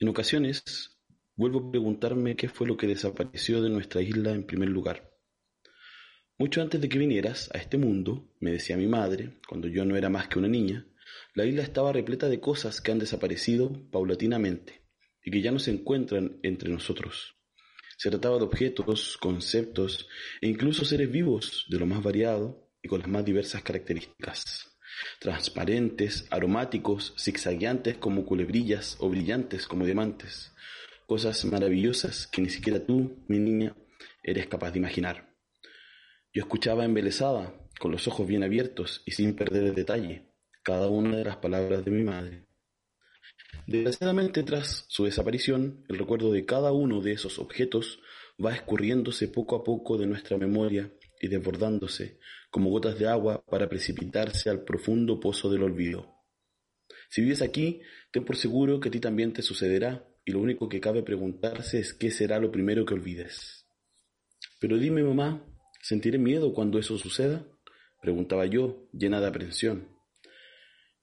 En ocasiones, vuelvo a preguntarme qué fue lo que desapareció de nuestra isla en primer lugar. Mucho antes de que vinieras a este mundo, me decía mi madre, cuando yo no era más que una niña, la isla estaba repleta de cosas que han desaparecido paulatinamente y que ya no se encuentran entre nosotros. Se trataba de objetos, conceptos e incluso seres vivos de lo más variado y con las más diversas características. Transparentes, aromáticos, zigzagueantes como culebrillas o brillantes como diamantes. Cosas maravillosas que ni siquiera tú, mi niña, eres capaz de imaginar. Yo escuchaba embelesada, con los ojos bien abiertos y sin perder detalle, cada una de las palabras de mi madre. Desgraciadamente, tras su desaparición, el recuerdo de cada uno de esos objetos va escurriéndose poco a poco de nuestra memoria y desbordándose como gotas de agua para precipitarse al profundo pozo del olvido. Si vives aquí, ten por seguro que a ti también te sucederá y lo único que cabe preguntarse es qué será lo primero que olvides. Pero dime, mamá, ¿sentiré miedo cuando eso suceda? preguntaba yo, llena de aprensión.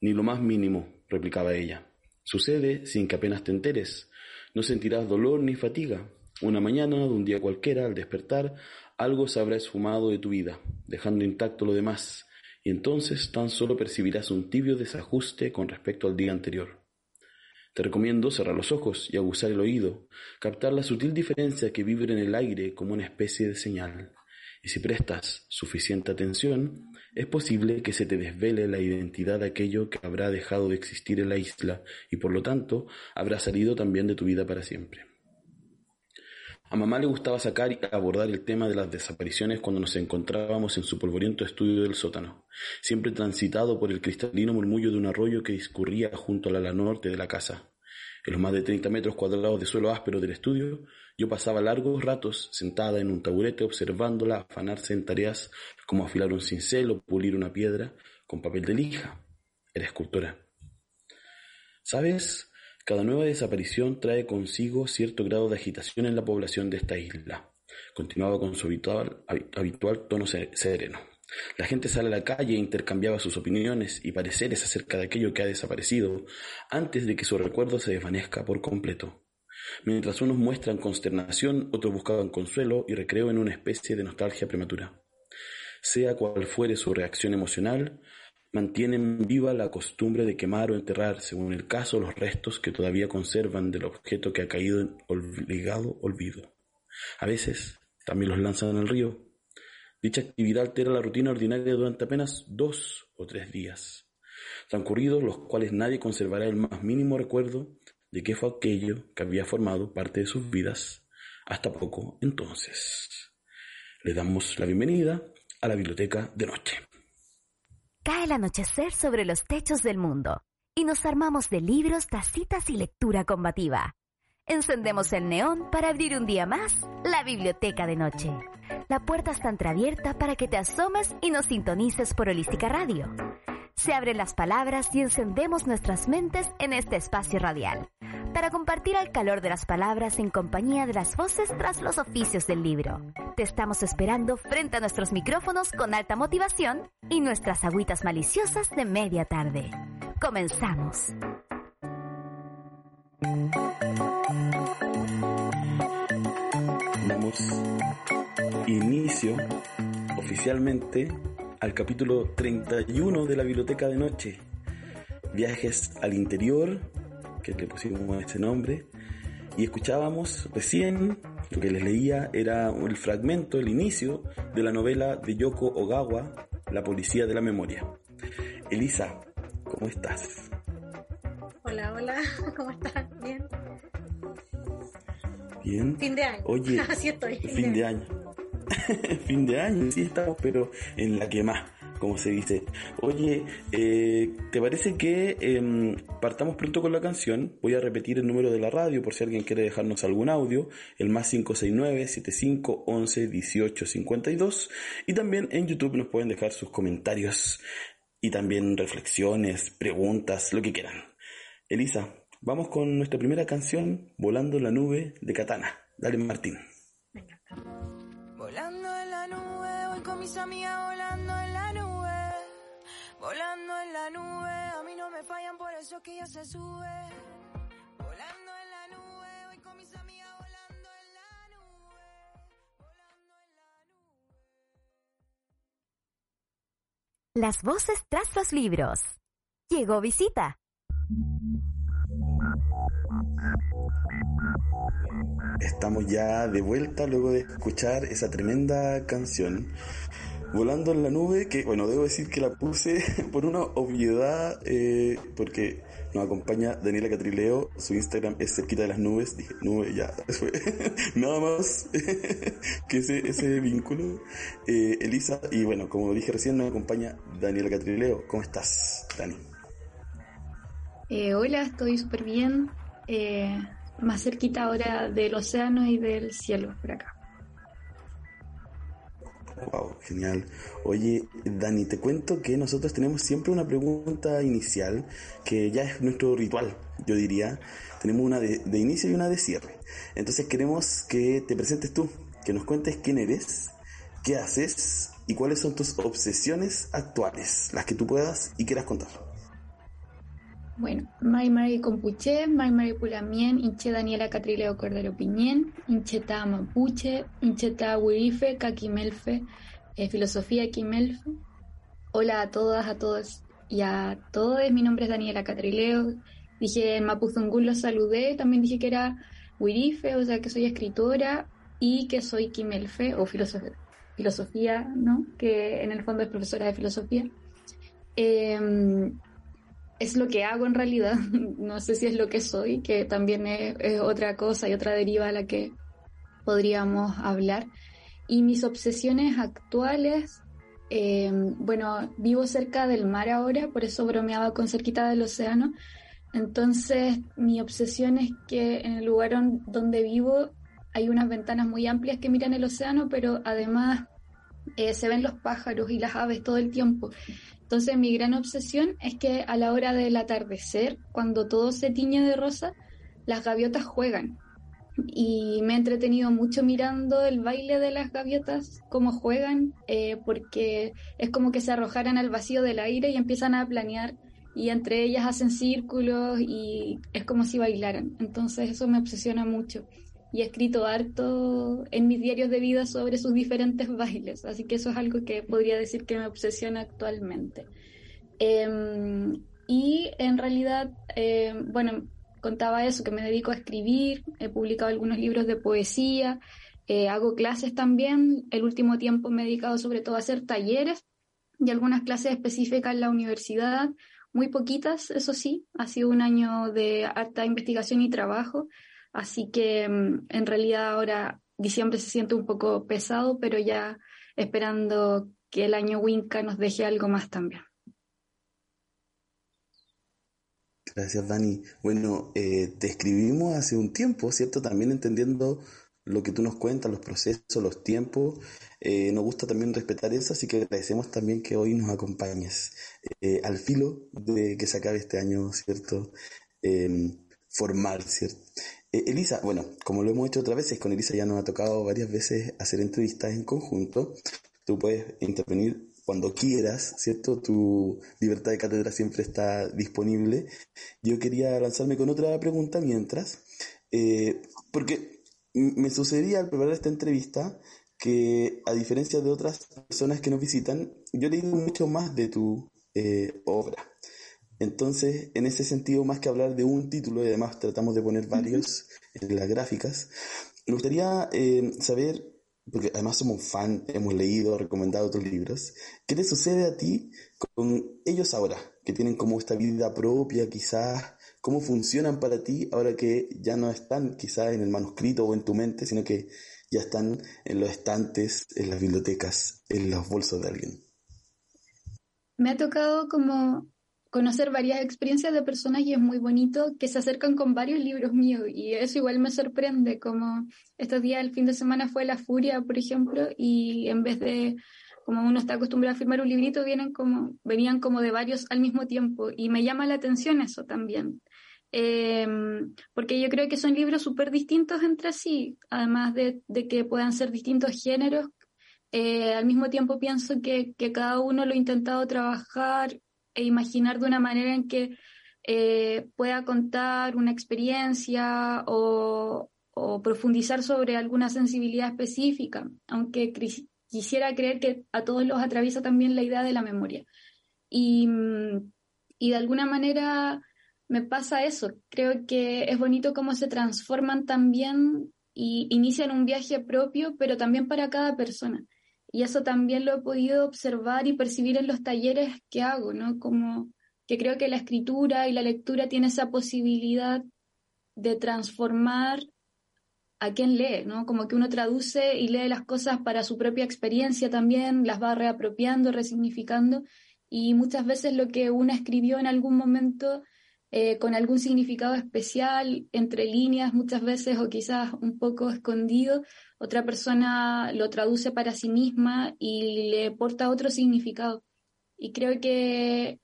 Ni lo más mínimo, replicaba ella. Sucede sin que apenas te enteres. No sentirás dolor ni fatiga. Una mañana, de un día cualquiera, al despertar, algo se habrá esfumado de tu vida, dejando intacto lo demás, y entonces tan solo percibirás un tibio desajuste con respecto al día anterior. Te recomiendo cerrar los ojos y aguzar el oído, captar la sutil diferencia que vibra en el aire como una especie de señal. Y si prestas suficiente atención, es posible que se te desvele la identidad de aquello que habrá dejado de existir en la isla y por lo tanto habrá salido también de tu vida para siempre. A mamá le gustaba sacar y abordar el tema de las desapariciones cuando nos encontrábamos en su polvoriento estudio del sótano, siempre transitado por el cristalino murmullo de un arroyo que discurría junto al ala norte de la casa. En los más de 30 metros cuadrados de suelo áspero del estudio, yo pasaba largos ratos sentada en un taburete observándola afanarse en tareas como afilar un cincel o pulir una piedra con papel de lija. Era escultora. ¿Sabes? Cada nueva desaparición trae consigo cierto grado de agitación en la población de esta isla. Continuaba con su habitual, tono sereno. La gente sale a la calle e intercambiaba sus opiniones y pareceres acerca de aquello que ha desaparecido antes de que su recuerdo se desvanezca por completo. Mientras unos muestran consternación, otros buscaban consuelo y recreo en una especie de nostalgia prematura. Sea cual fuere su reacción emocional, mantienen viva la costumbre de quemar o enterrar, según el caso, los restos que todavía conservan del objeto que ha caído en obligado olvido. A veces también los lanzan al río, Dicha actividad altera la rutina ordinaria durante apenas dos o tres días, transcurridos los cuales nadie conservará el más mínimo recuerdo de qué fue aquello que había formado parte de sus vidas hasta poco entonces. Le damos la bienvenida a la biblioteca de noche. Cae el anochecer sobre los techos del mundo y nos armamos de libros, tacitas y lectura combativa. Encendemos el neón para abrir un día más la biblioteca de noche. La puerta está entreabierta para que te asomes y nos sintonices por Holística Radio. Se abren las palabras y encendemos nuestras mentes en este espacio radial, para compartir el calor de las palabras en compañía de las voces tras los oficios del libro. Te estamos esperando frente a nuestros micrófonos con alta motivación y nuestras agüitas maliciosas de media tarde. Comenzamos. Damos inicio oficialmente al capítulo 31 de la Biblioteca de Noche. Viajes al interior, que le pusimos ese nombre, y escuchábamos recién, lo que les leía era el fragmento, el inicio de la novela de Yoko Ogawa, La Policía de la Memoria. Elisa, ¿cómo estás? Hola, hola, ¿cómo estás? Bien. Bien. Fin de año. Oye, así estoy. Fin de año. fin de año, sí estamos, pero en la que más. como se dice. Oye, eh, ¿te parece que em, partamos pronto con la canción? Voy a repetir el número de la radio por si alguien quiere dejarnos algún audio, el más 569-7511-1852. Y también en YouTube nos pueden dejar sus comentarios y también reflexiones, preguntas, lo que quieran. Elisa, vamos con nuestra primera canción, Volando en la nube de Katana. Dale, Martín. Con mis amigas volando en la nube. Volando en la nube, a mí no me fallan, por eso que ya se sube. Volando en la nube, voy con mis amigas volando en la nube. Volando en la nube. Las voces tras los libros. Llegó visita. Estamos ya de vuelta luego de escuchar esa tremenda canción. Volando en la nube, que bueno, debo decir que la puse por una obviedad, eh, porque nos acompaña Daniela Catrileo, su Instagram es cerquita de las nubes, dije, nube, ya, fue nada más que ese, ese vínculo. Eh, Elisa, y bueno, como dije recién, nos acompaña Daniela Catrileo. ¿Cómo estás, Dani? Eh, hola, estoy súper bien. Eh, más cerquita ahora del océano y del cielo por acá. Wow, genial. Oye, Dani, te cuento que nosotros tenemos siempre una pregunta inicial que ya es nuestro ritual, yo diría. Tenemos una de, de inicio y una de cierre. Entonces queremos que te presentes tú, que nos cuentes quién eres, qué haces y cuáles son tus obsesiones actuales, las que tú puedas y quieras contar. Bueno, Mai Mari Compuche, Mai Mari Pulamien, Inche Daniela Catrileo Cordero Piñén, Incheta Mapuche, Incheta Wirife, Kakimelfe, eh, Filosofía Kimelfe. Hola a todas, a todos y a todos. Mi nombre es Daniela Catrileo. Dije en Mapuzungún saludé, también dije que era Wirife, o sea que soy escritora y que soy Kimelfe o filosofía, ¿no? Que en el fondo es profesora de filosofía. Eh, es lo que hago en realidad, no sé si es lo que soy, que también es, otra cosa y otra deriva a la que podríamos hablar. Y mis obsesiones actuales, eh, bueno, vivo cerca del mar ahora, por eso bromeaba con cerquita del océano. Entonces, mi obsesión es que en el lugar donde vivo hay unas ventanas muy amplias que miran el océano, pero además eh, se ven los pájaros y las aves todo el tiempo. Entonces mi gran obsesión es que a la hora del atardecer, cuando todo se tiñe de rosa, las gaviotas juegan. Y me he entretenido mucho mirando el baile de las gaviotas, cómo juegan, eh, porque es como que se arrojaran al vacío del aire y empiezan a planear y entre ellas hacen círculos y es como si bailaran. Entonces eso me obsesiona mucho y he escrito harto en mis diarios de vida sobre sus diferentes bailes, así que eso es algo que podría decir que me obsesiona actualmente. Eh, y en realidad, eh, bueno, contaba eso, que me dedico a escribir, he publicado algunos libros de poesía, eh, hago clases también, el último tiempo me he dedicado sobre todo a hacer talleres y algunas clases específicas en la universidad, muy poquitas, eso sí, ha sido un año de harta investigación y trabajo, Así que en realidad ahora diciembre se siente un poco pesado, pero ya esperando que el año Winca nos deje algo más también. Gracias, Dani. Bueno, eh, te escribimos hace un tiempo, ¿cierto? También entendiendo lo que tú nos cuentas, los procesos, los tiempos. Eh, nos gusta también respetar eso, así que agradecemos también que hoy nos acompañes eh, al filo de que se acabe este año, ¿cierto? formal, ¿cierto? Eh, Elisa, bueno, como lo hemos hecho otras veces, con Elisa ya nos ha tocado varias veces hacer entrevistas en conjunto. Tú puedes intervenir cuando quieras, ¿cierto? Tu libertad de cátedra siempre está disponible. Yo quería lanzarme con otra pregunta mientras, eh, porque me sucedía al preparar esta entrevista que, a diferencia de otras personas que nos visitan, yo he leído mucho más de tu eh, obra. Entonces, en ese sentido, más que hablar de un título, y además tratamos de poner varios en las gráficas, me gustaría eh, saber, porque además somos fan, hemos leído, recomendado tus libros, ¿qué te sucede a ti con ellos ahora, que tienen como esta vida propia quizás? ¿Cómo funcionan para ti ahora que ya no están quizás en el manuscrito o en tu mente, sino que ya están en los estantes, en las bibliotecas, en los bolsos de alguien? me ha tocado como conocer varias experiencias de personas y es muy bonito que se acercan con varios libros míos y eso igual me sorprende, como estos días, el fin de semana fue La Furia, por ejemplo, y en vez de como uno está acostumbrado a firmar un librito, vienen como, venían como de varios al mismo tiempo y me llama la atención eso también. Em, porque yo creo que son libros súper distintos entre sí, además de, de, que puedan ser distintos géneros. Eh, al mismo tiempo pienso que, que, cada uno lo ha intentado trabajar e imaginar de una manera en que eh, pueda contar una experiencia o, profundizar sobre alguna sensibilidad específica, aunque quisiera creer que a todos los atraviesa también la idea de la memoria. Y, y de alguna manera me pasa eso. Creo que es bonito cómo se transforman también y inician un viaje propio, pero también para cada persona. Y eso también lo he podido observar y percibir en los talleres que hago, ¿no? Como que creo que la escritura y la lectura tiene esa posibilidad de transformar a quien lee, ¿no? Como que uno traduce y lee las cosas para su propia experiencia también, las va reapropiando, resignificando, y muchas veces lo que uno escribió en algún momento eh, con algún significado especial, entre líneas muchas veces o quizás un poco escondido, otra persona lo traduce para sí misma y le porta otro significado. Y creo que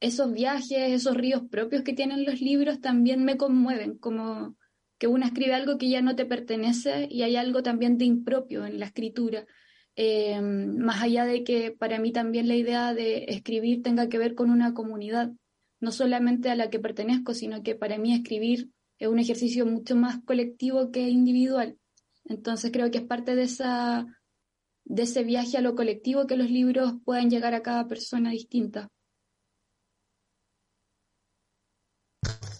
esos viajes, esos ríos propios que tienen los libros también me conmueven, como que uno escribe algo que ya no te pertenece y hay algo también de impropio en la escritura. Eh, más allá de que para mí también la idea de escribir tenga que ver con una comunidad no solamente a la que pertenezco, sino que para mí escribir es un ejercicio mucho más colectivo que individual. Entonces creo que es parte de, esa, de ese viaje a lo colectivo que los libros puedan llegar a cada persona distinta.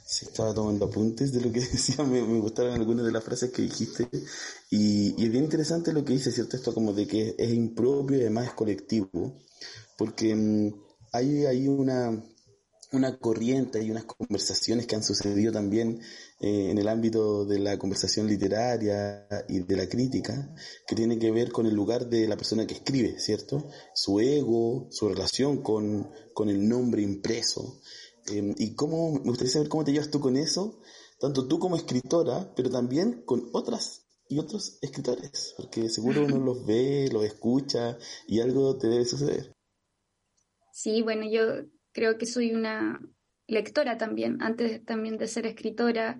Sí, estaba tomando apuntes de lo que decía, me, gustaron algunas de las frases que dijiste y, y, es bien interesante lo que dice, ¿cierto? Esto como de que es impropio y además es colectivo, porque mm, hay, hay una, una corriente y unas conversaciones que han sucedido también eh, en el ámbito de la conversación literaria y de la crítica, que tiene que ver con el lugar de la persona que escribe, ¿cierto? Su ego, su relación con, con el nombre impreso. Eh, y cómo, me gustaría saber cómo te llevas tú con eso, tanto tú como escritora, pero también con otras y otros escritores, porque seguro uno los ve, los escucha y algo te debe suceder. Sí, bueno, yo creo que soy una lectora también, antes también de ser escritora.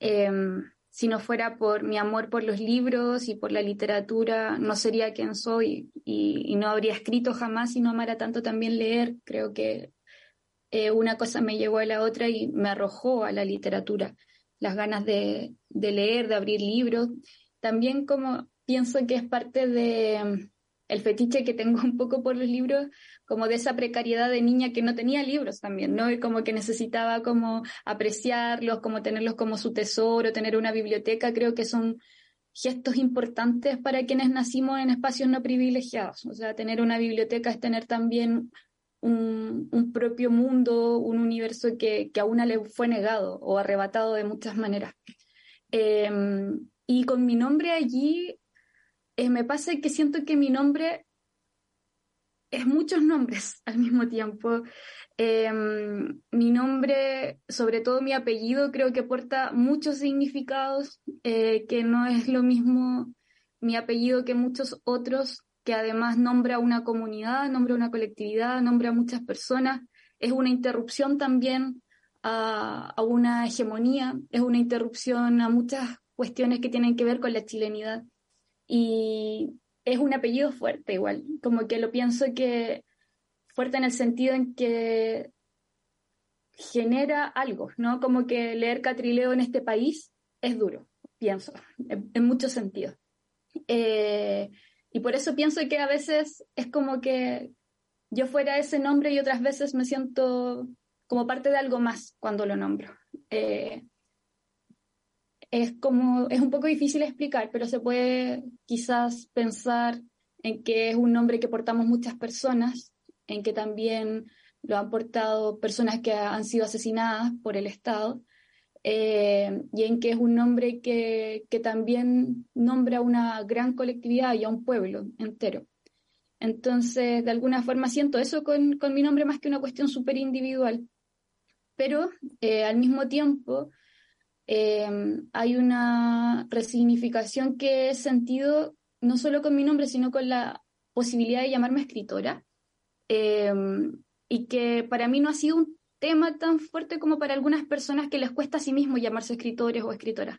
Em, si no fuera por mi amor por los libros y por la literatura, no sería quien soy y, no habría escrito jamás si no amara tanto también leer. Creo que eh, una cosa me llevó a la otra y me arrojó a la literatura, las ganas de, de leer, de abrir libros. También como pienso que es parte de el fetiche que tengo un poco por los libros, como de esa precariedad de niña que no tenía libros también, ¿no? Y como que necesitaba como apreciarlos, como tenerlos como su tesoro, tener una biblioteca, creo que son gestos importantes para quienes nacimos en espacios no privilegiados. O sea, tener una biblioteca es tener también un, propio mundo, un universo que, a una le fue negado o arrebatado de muchas maneras. Eh, y con mi nombre allí eh, me pasa que siento que mi nombre es muchos nombres al mismo tiempo. Em, mi nombre, sobre todo mi apellido, creo que porta muchos significados, eh, que no es lo mismo mi apellido que muchos otros, que además nombra una comunidad, nombra una colectividad, nombra muchas personas. Es una interrupción también a, a una hegemonía, es una interrupción a muchas cuestiones que tienen que ver con la chilenidad. Y es un apellido fuerte igual, como que lo pienso que fuerte en el sentido en que genera algo, ¿no? Como que leer Catrileo en este país es duro, pienso, en, muchos sentidos. Eh, y por eso pienso que a veces es como que yo fuera ese nombre y otras veces me siento como parte de algo más cuando lo nombro. Eh, es como, es un poco difícil explicar, pero se puede quizás pensar en que es un nombre que portamos muchas personas, en que también lo han portado personas que han sido asesinadas por el Estado, eh, y en que es un nombre que, que, también nombra a una gran colectividad y a un pueblo entero. Entonces, de alguna forma siento eso con, con mi nombre más que una cuestión súper individual. Pero eh, al mismo tiempo eh, hay una resignificación que he sentido no solo con mi nombre, sino con la posibilidad de llamarme escritora. Eh, y que para mí no ha sido un tema tan fuerte como para algunas personas que les cuesta a sí mismo llamarse escritores o escritoras.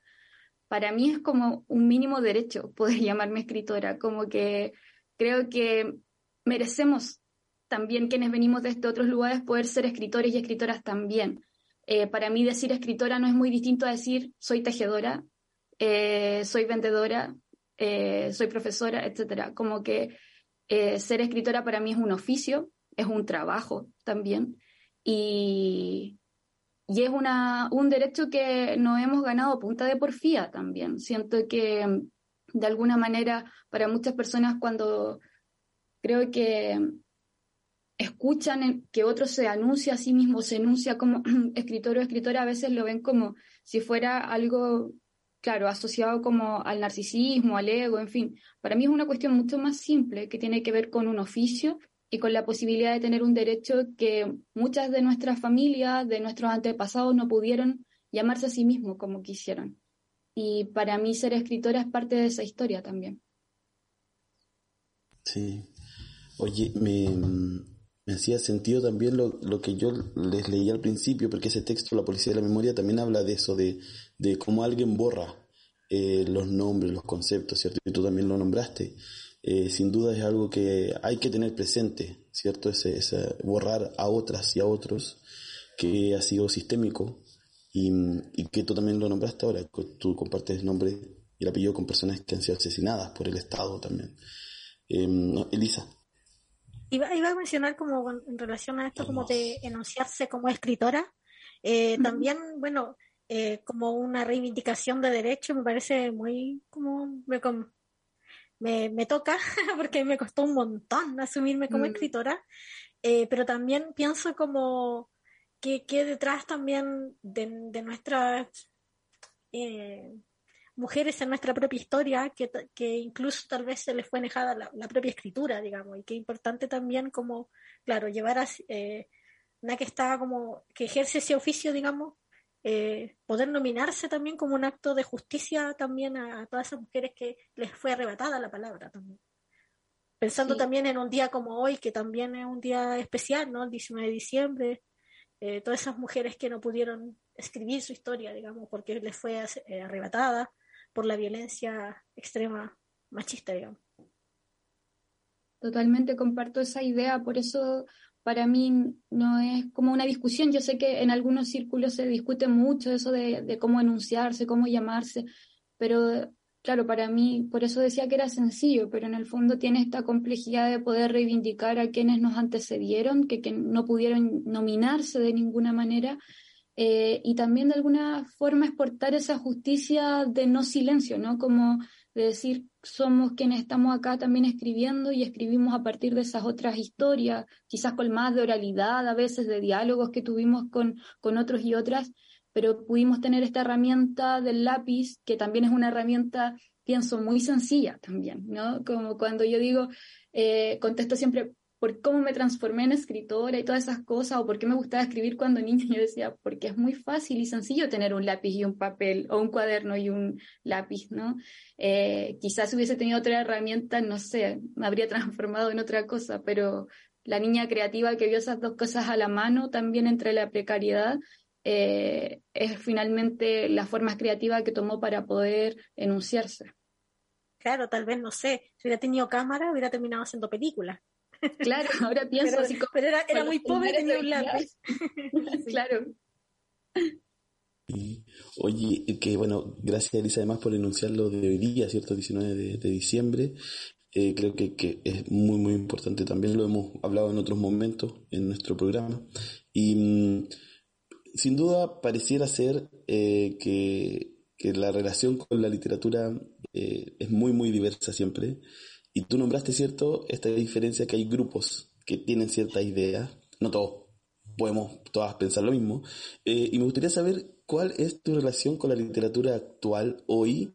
Para mí es como un mínimo derecho poder llamarme escritora, como que creo que merecemos también quienes venimos desde otros lugares poder ser escritores y escritoras también. Eh, para mí decir escritora no es muy distinto a decir soy tejedora, eh, soy vendedora, eh, soy profesora, etc. Como que ser escritora para mí es un oficio, es un trabajo también y, y es una, un derecho que nos hemos ganado punta de porfía también. Siento que de alguna manera para muchas personas cuando creo que escuchan que otro se anuncia a sí mismo, se anuncia como escritor o escritora, a veces lo ven como si fuera algo, claro, asociado como al narcisismo, al ego, en fin. Para mí es una cuestión mucho más simple que tiene que ver con un oficio y con la posibilidad de tener un derecho que muchas de nuestras familias, de nuestros antepasados, no pudieron llamarse a sí mismos como quisieron. Y para mí ser escritora es parte de esa historia también. Sí. Oye, me, me hacía sentido también lo, lo, que yo les leí al principio, porque ese texto, La Policía de la Memoria, también habla de eso, de, de cómo alguien borra eh, los nombres, los conceptos, ¿cierto? Y tú también lo nombraste. Eh, sin duda es algo que hay que tener presente, ¿cierto? Ese, ese, borrar a otras y a otros, que ha sido sistémico y, y que tú también lo nombraste ahora, que tú compartes nombre y el apellido con personas que han sido asesinadas por el Estado también. Eh, no, Elisa. Iba, iba, a mencionar como en relación a esto como de enunciarse como escritora, eh, también, bueno, eh, como una reivindicación de derecho, me parece muy como me, me, me toca, porque me costó un montón asumirme como mm. escritora, eh, pero también pienso como que, que detrás también de, de nuestras eh, mujeres en nuestra propia historia, que, que, incluso tal vez se les fue negada la, la, propia escritura, digamos, y que importante también como, claro, llevar a eh, una que está como, que ejerce ese oficio, digamos, eh, poder nominarse también como un acto de justicia también a, a, todas esas mujeres que les fue arrebatada la palabra también. Pensando sí. también en un día como hoy, que también es un día especial, ¿no? El 19 de diciembre, eh, todas esas mujeres que no pudieron escribir su historia, digamos, porque les fue eh, arrebatada por la violencia extrema machista, digamos. Totalmente comparto esa idea, por eso para mí no es como una discusión. Yo sé que en algunos círculos se discute mucho eso de, de, cómo enunciarse, cómo llamarse, pero claro, para mí, por eso decía que era sencillo, pero en el fondo tiene esta complejidad de poder reivindicar a quienes nos antecedieron, que, que no pudieron nominarse de ninguna manera. Eh, y también de alguna forma exportar esa justicia de no silencio, ¿no? Como de decir, somos quienes estamos acá también escribiendo y escribimos a partir de esas otras historias, quizás con más de oralidad, a veces de diálogos que tuvimos con, con otros y otras, pero pudimos tener esta herramienta del lápiz, que también es una herramienta, pienso, muy sencilla también, ¿no? Como cuando yo digo, eh, contesto siempre, por cómo me transformé en escritora y todas esas cosas, o por qué me gustaba escribir cuando niña, yo decía, porque es muy fácil y sencillo tener un lápiz y un papel, o un cuaderno y un lápiz, ¿no? Eh, quizás hubiese tenido otra herramienta, no sé, me habría transformado en otra cosa, pero la niña creativa que vio esas dos cosas a la mano, también entre la precariedad, eh, es finalmente la forma creativa que tomó para poder enunciarse. Claro, tal vez, no sé, si hubiera tenido cámara, hubiera terminado haciendo películas. Claro, ahora pienso pero, así como, pero era, era muy pobre, tenía un lápiz. claro. Y, oye, que bueno, gracias Elisa además por enunciarlo de hoy día, ¿cierto? 19 de, de diciembre. Eh, creo que, que, es muy, muy importante. También lo hemos hablado en otros momentos en nuestro programa. Y mmm, sin duda pareciera ser eh, que, que, la relación con la literatura eh, es muy, muy diversa siempre. Y tú nombraste, ¿cierto?, esta diferencia que hay grupos que tienen ciertas ideas, no todos podemos todas pensar lo mismo, eh, y me gustaría saber cuál es tu relación con la literatura actual hoy,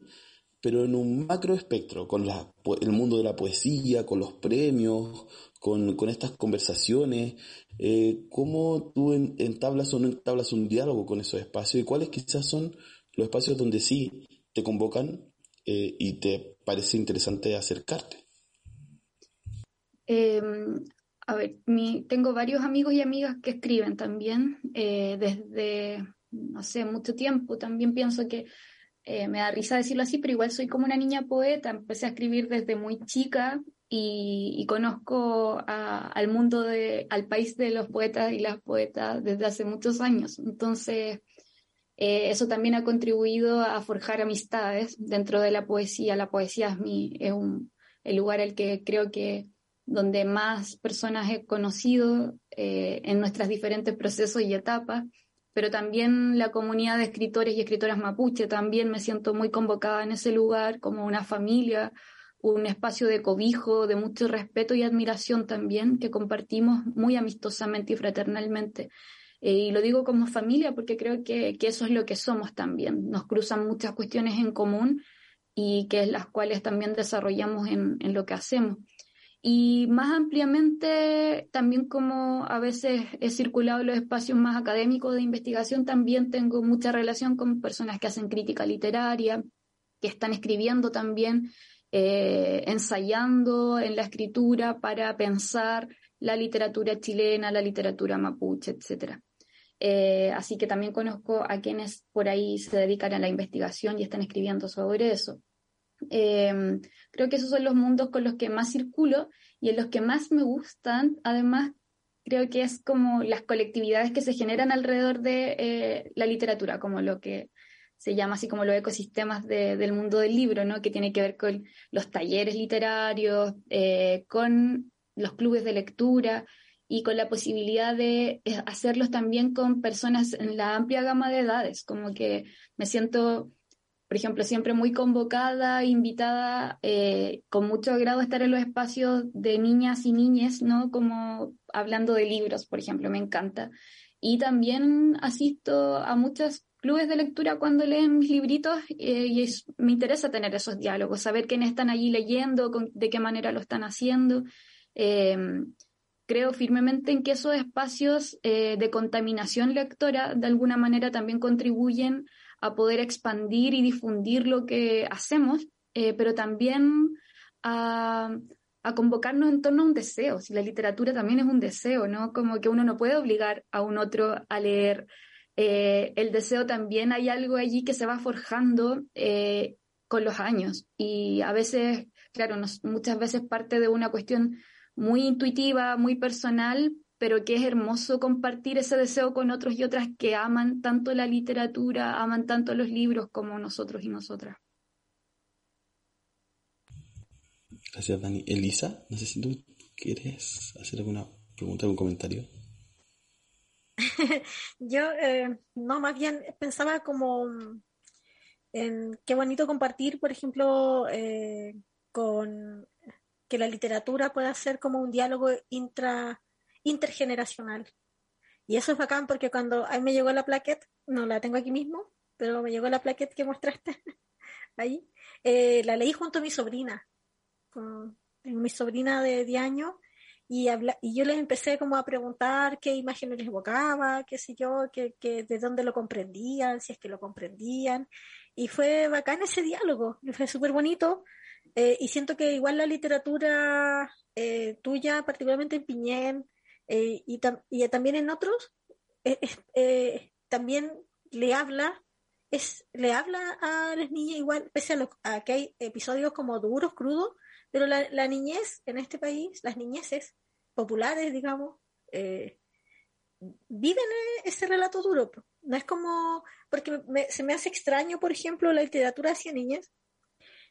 pero en un macro espectro, con la, el mundo de la poesía, con los premios, con, estas conversaciones, eh, ¿cómo tú entablas o no entablas un diálogo con esos espacios y cuáles quizás son los espacios donde sí te convocan eh, y te parece interesante acercarte? Em, a ver, tengo varios amigos y amigas que escriben también eh, desde, no sé, mucho tiempo. También pienso que eh, me da risa decirlo así, pero igual soy como una niña poeta. Empecé a escribir desde muy chica y, conozco al mundo, de, al país de los poetas y las poetas desde hace muchos años. Entonces, eh, eso también ha contribuido a forjar amistades dentro de la poesía. La poesía es, mi, es el lugar al que creo que donde más personas he conocido eh, en nuestros diferentes procesos y etapas, pero también la comunidad de escritores y escritoras mapuche, también me siento muy convocada en ese lugar como una familia, un espacio de cobijo, de mucho respeto y admiración también, que compartimos muy amistosamente y fraternalmente. Eh, y lo digo como familia porque creo que, que, eso es lo que somos también. Nos cruzan muchas cuestiones en común y que las cuales también desarrollamos en lo que hacemos. Y más ampliamente, también como a veces he circulado en los espacios más académicos de investigación, también tengo mucha relación con personas que hacen crítica literaria, que están escribiendo también, eh, ensayando en la escritura para pensar la literatura chilena, la literatura mapuche, etc. Eh, así que también conozco a quienes por ahí se dedican a la investigación y están escribiendo sobre eso. Eh, creo que esos son los mundos con los que más circulo y en los que más me gustan. Además, creo que es como las colectividades que se generan alrededor de eh, la literatura, como lo que se llama así como los ecosistemas del mundo del libro, ¿no? que tiene que ver con los talleres literarios, eh, con los clubes de lectura y con la posibilidad de hacerlos también con personas en la amplia gama de edades, como que me siento por ejemplo, siempre muy convocada, invitada, eh, con mucho agrado estar en los espacios de niñas y niñes, ¿no? Como hablando de libros, por ejemplo, me encanta. Y también asisto a muchos clubes de lectura cuando leen mis libritos eh, y me interesa tener esos diálogos, saber quiénes están allí leyendo, de qué manera lo están haciendo. Eh, creo firmemente en que esos espacios de contaminación lectora de alguna manera también contribuyen a poder expandir y difundir lo que hacemos, eh, pero también a, convocarnos en torno a un deseo. Si la literatura también es un deseo, ¿no? Como que uno no puede obligar a un otro a leer. Eh, el deseo también hay algo allí que se va forjando eh, con los años y a veces, claro, muchas veces parte de una cuestión muy intuitiva, muy personal, pero que es hermoso compartir ese deseo con otros y otras que aman tanto la literatura, aman tanto los libros como nosotros y nosotras. Gracias, Dani. Elisa, no sé si tú quieres hacer alguna pregunta, algún comentario. Yo, eh, no, más bien pensaba como en qué bonito compartir, por ejemplo, eh, con que la literatura pueda ser como un diálogo intra intergeneracional. Y eso es bacán porque cuando a me llegó la plaquette, no la tengo aquí mismo, pero me llegó la plaquette que mostraste ahí, eh, la leí junto a mi sobrina, con, mi sobrina de 10 años, y, yo les empecé como a preguntar qué imágenes les evocaba, qué sé yo, que, de dónde lo comprendían, si es que lo comprendían. Y fue bacán ese diálogo, fue súper bonito. Eh, y siento que igual la literatura eh, tuya, particularmente en Piñén, eh, y, y, también en otros, eh, eh, también le habla, es, le habla a las niñas igual, pese a, que hay episodios como duros, crudos, pero la, niñez en este país, las niñeces populares, digamos, viven ese relato duro. No es como, porque se me hace extraño, por ejemplo, la literatura hacia niñas,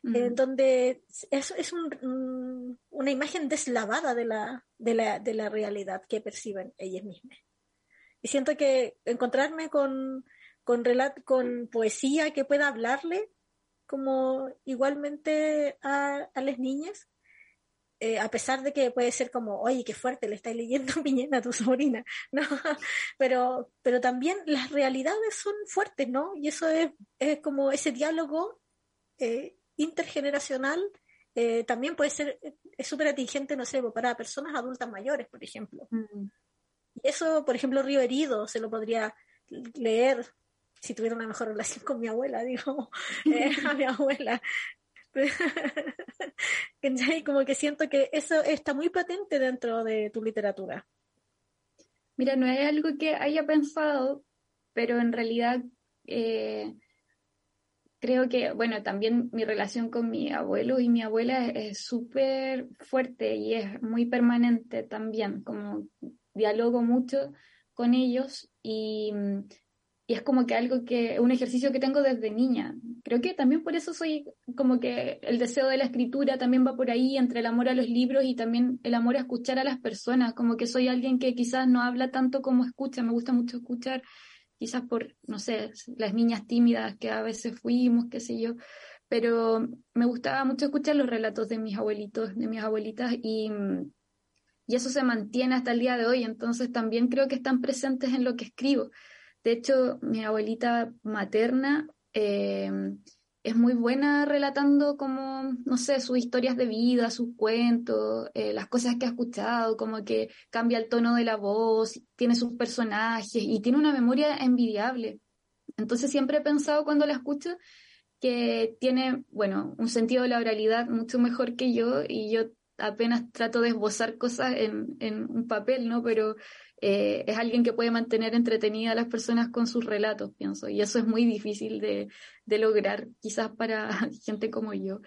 en donde es, es un, una imagen deslavada de la, de, la, de la realidad que perciben ellas mismas. Y siento que encontrarme con, con, con poesía que pueda hablarle como igualmente a, a las niñas, eh, a pesar de que puede ser como, oye, qué fuerte, le estáis leyendo Piñena a tu sobrina, ¿no? pero, pero también las realidades son fuertes, ¿no? Y eso es, es como ese diálogo eh, intergeneracional eh, también puede ser, es súper atingente, no sé, para personas adultas mayores, por ejemplo. Mm. Y eso, por ejemplo, Río Herido se lo podría leer si tuviera una mejor relación con mi abuela, digo, eh, a mi abuela. Como que siento que eso está muy patente dentro de tu literatura. Mira, no es algo que haya pensado, pero en realidad eh, creo que, bueno, también mi relación con mi abuelo y mi abuela es súper fuerte y es muy permanente también, como dialogo mucho con ellos y, y, es como que algo que, un ejercicio que tengo desde niña. Creo que también por eso soy como que el deseo de la escritura también va por ahí, entre el amor a los libros y también el amor a escuchar a las personas, como que soy alguien que quizás no habla tanto como escucha, me gusta mucho escuchar quizás por, no sé, las niñas tímidas que a veces fuimos, qué sé yo, pero me gustaba mucho escuchar los relatos de mis abuelitos, de mis abuelitas y, y eso se mantiene hasta el día de hoy, entonces también creo que están presentes en lo que escribo. De hecho, mi abuelita materna eh, es muy buena relatando como, no sé, sus historias de vida, sus cuentos, eh, las cosas que ha escuchado, como que cambia el tono de la voz, tiene sus personajes y tiene una memoria envidiable. Entonces siempre he pensado cuando la escucho que tiene, bueno, un sentido de la oralidad mucho mejor que yo y yo apenas trato de esbozar cosas en, en un papel, ¿no? Pero eh, es alguien que puede mantener entretenida a las personas con sus relatos, pienso, y eso es muy difícil de, lograr, quizás para gente como yo.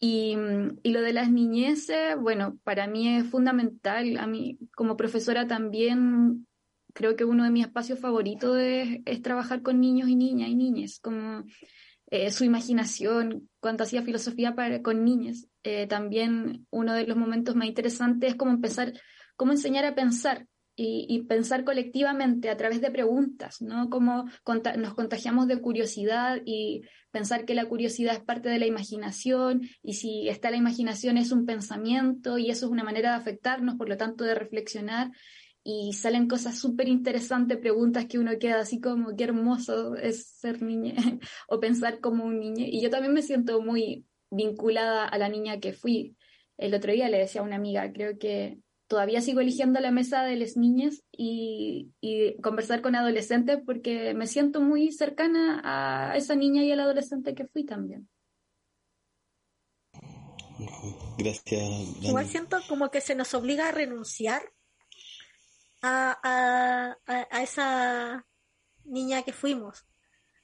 Y, y, lo de las niñeces, bueno, para mí es fundamental. A mí, como profesora también, creo que uno de mis espacios favoritos es, es trabajar con niños y niñas y niñas, como eh, su imaginación, cuando hacía filosofía para, con niñas. Eh, también uno de los momentos más interesantes es como empezar, cómo enseñar a pensar, y, pensar colectivamente a través de preguntas, ¿no? Cómo nos contagiamos de curiosidad y pensar que la curiosidad es parte de la imaginación y si está la imaginación es un pensamiento y eso es una manera de afectarnos, por lo tanto de reflexionar y salen cosas súper interesantes, preguntas que uno queda así como qué hermoso es ser niña o pensar como un niño. Y yo también me siento muy vinculada a la niña que fui. El otro día le decía a una amiga, creo que todavía sigo eligiendo la mesa de las niñas y, conversar con adolescentes porque me siento muy cercana a esa niña y al adolescente que fui también. Gracias. Igual siento como que se nos obliga a renunciar a, a esa niña que fuimos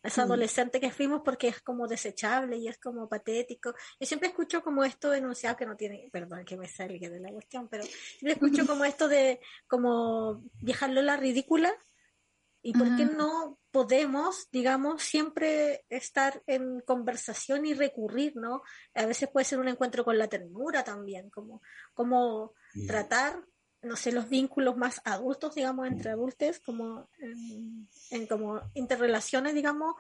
ese adolescente que fuimos porque es como desechable y es como patético. Yo siempre escucho como esto denunciado que no tiene, perdón que me salga de la cuestión, pero siempre escucho como esto de como dejarlo la ridícula y por qué no podemos, digamos, siempre estar en conversación y recurrir, ¿no? A veces puede ser un encuentro con la ternura también, como, como tratar no sé, los vínculos más adultos, digamos, entre adultos, como en, como interrelaciones, digamos,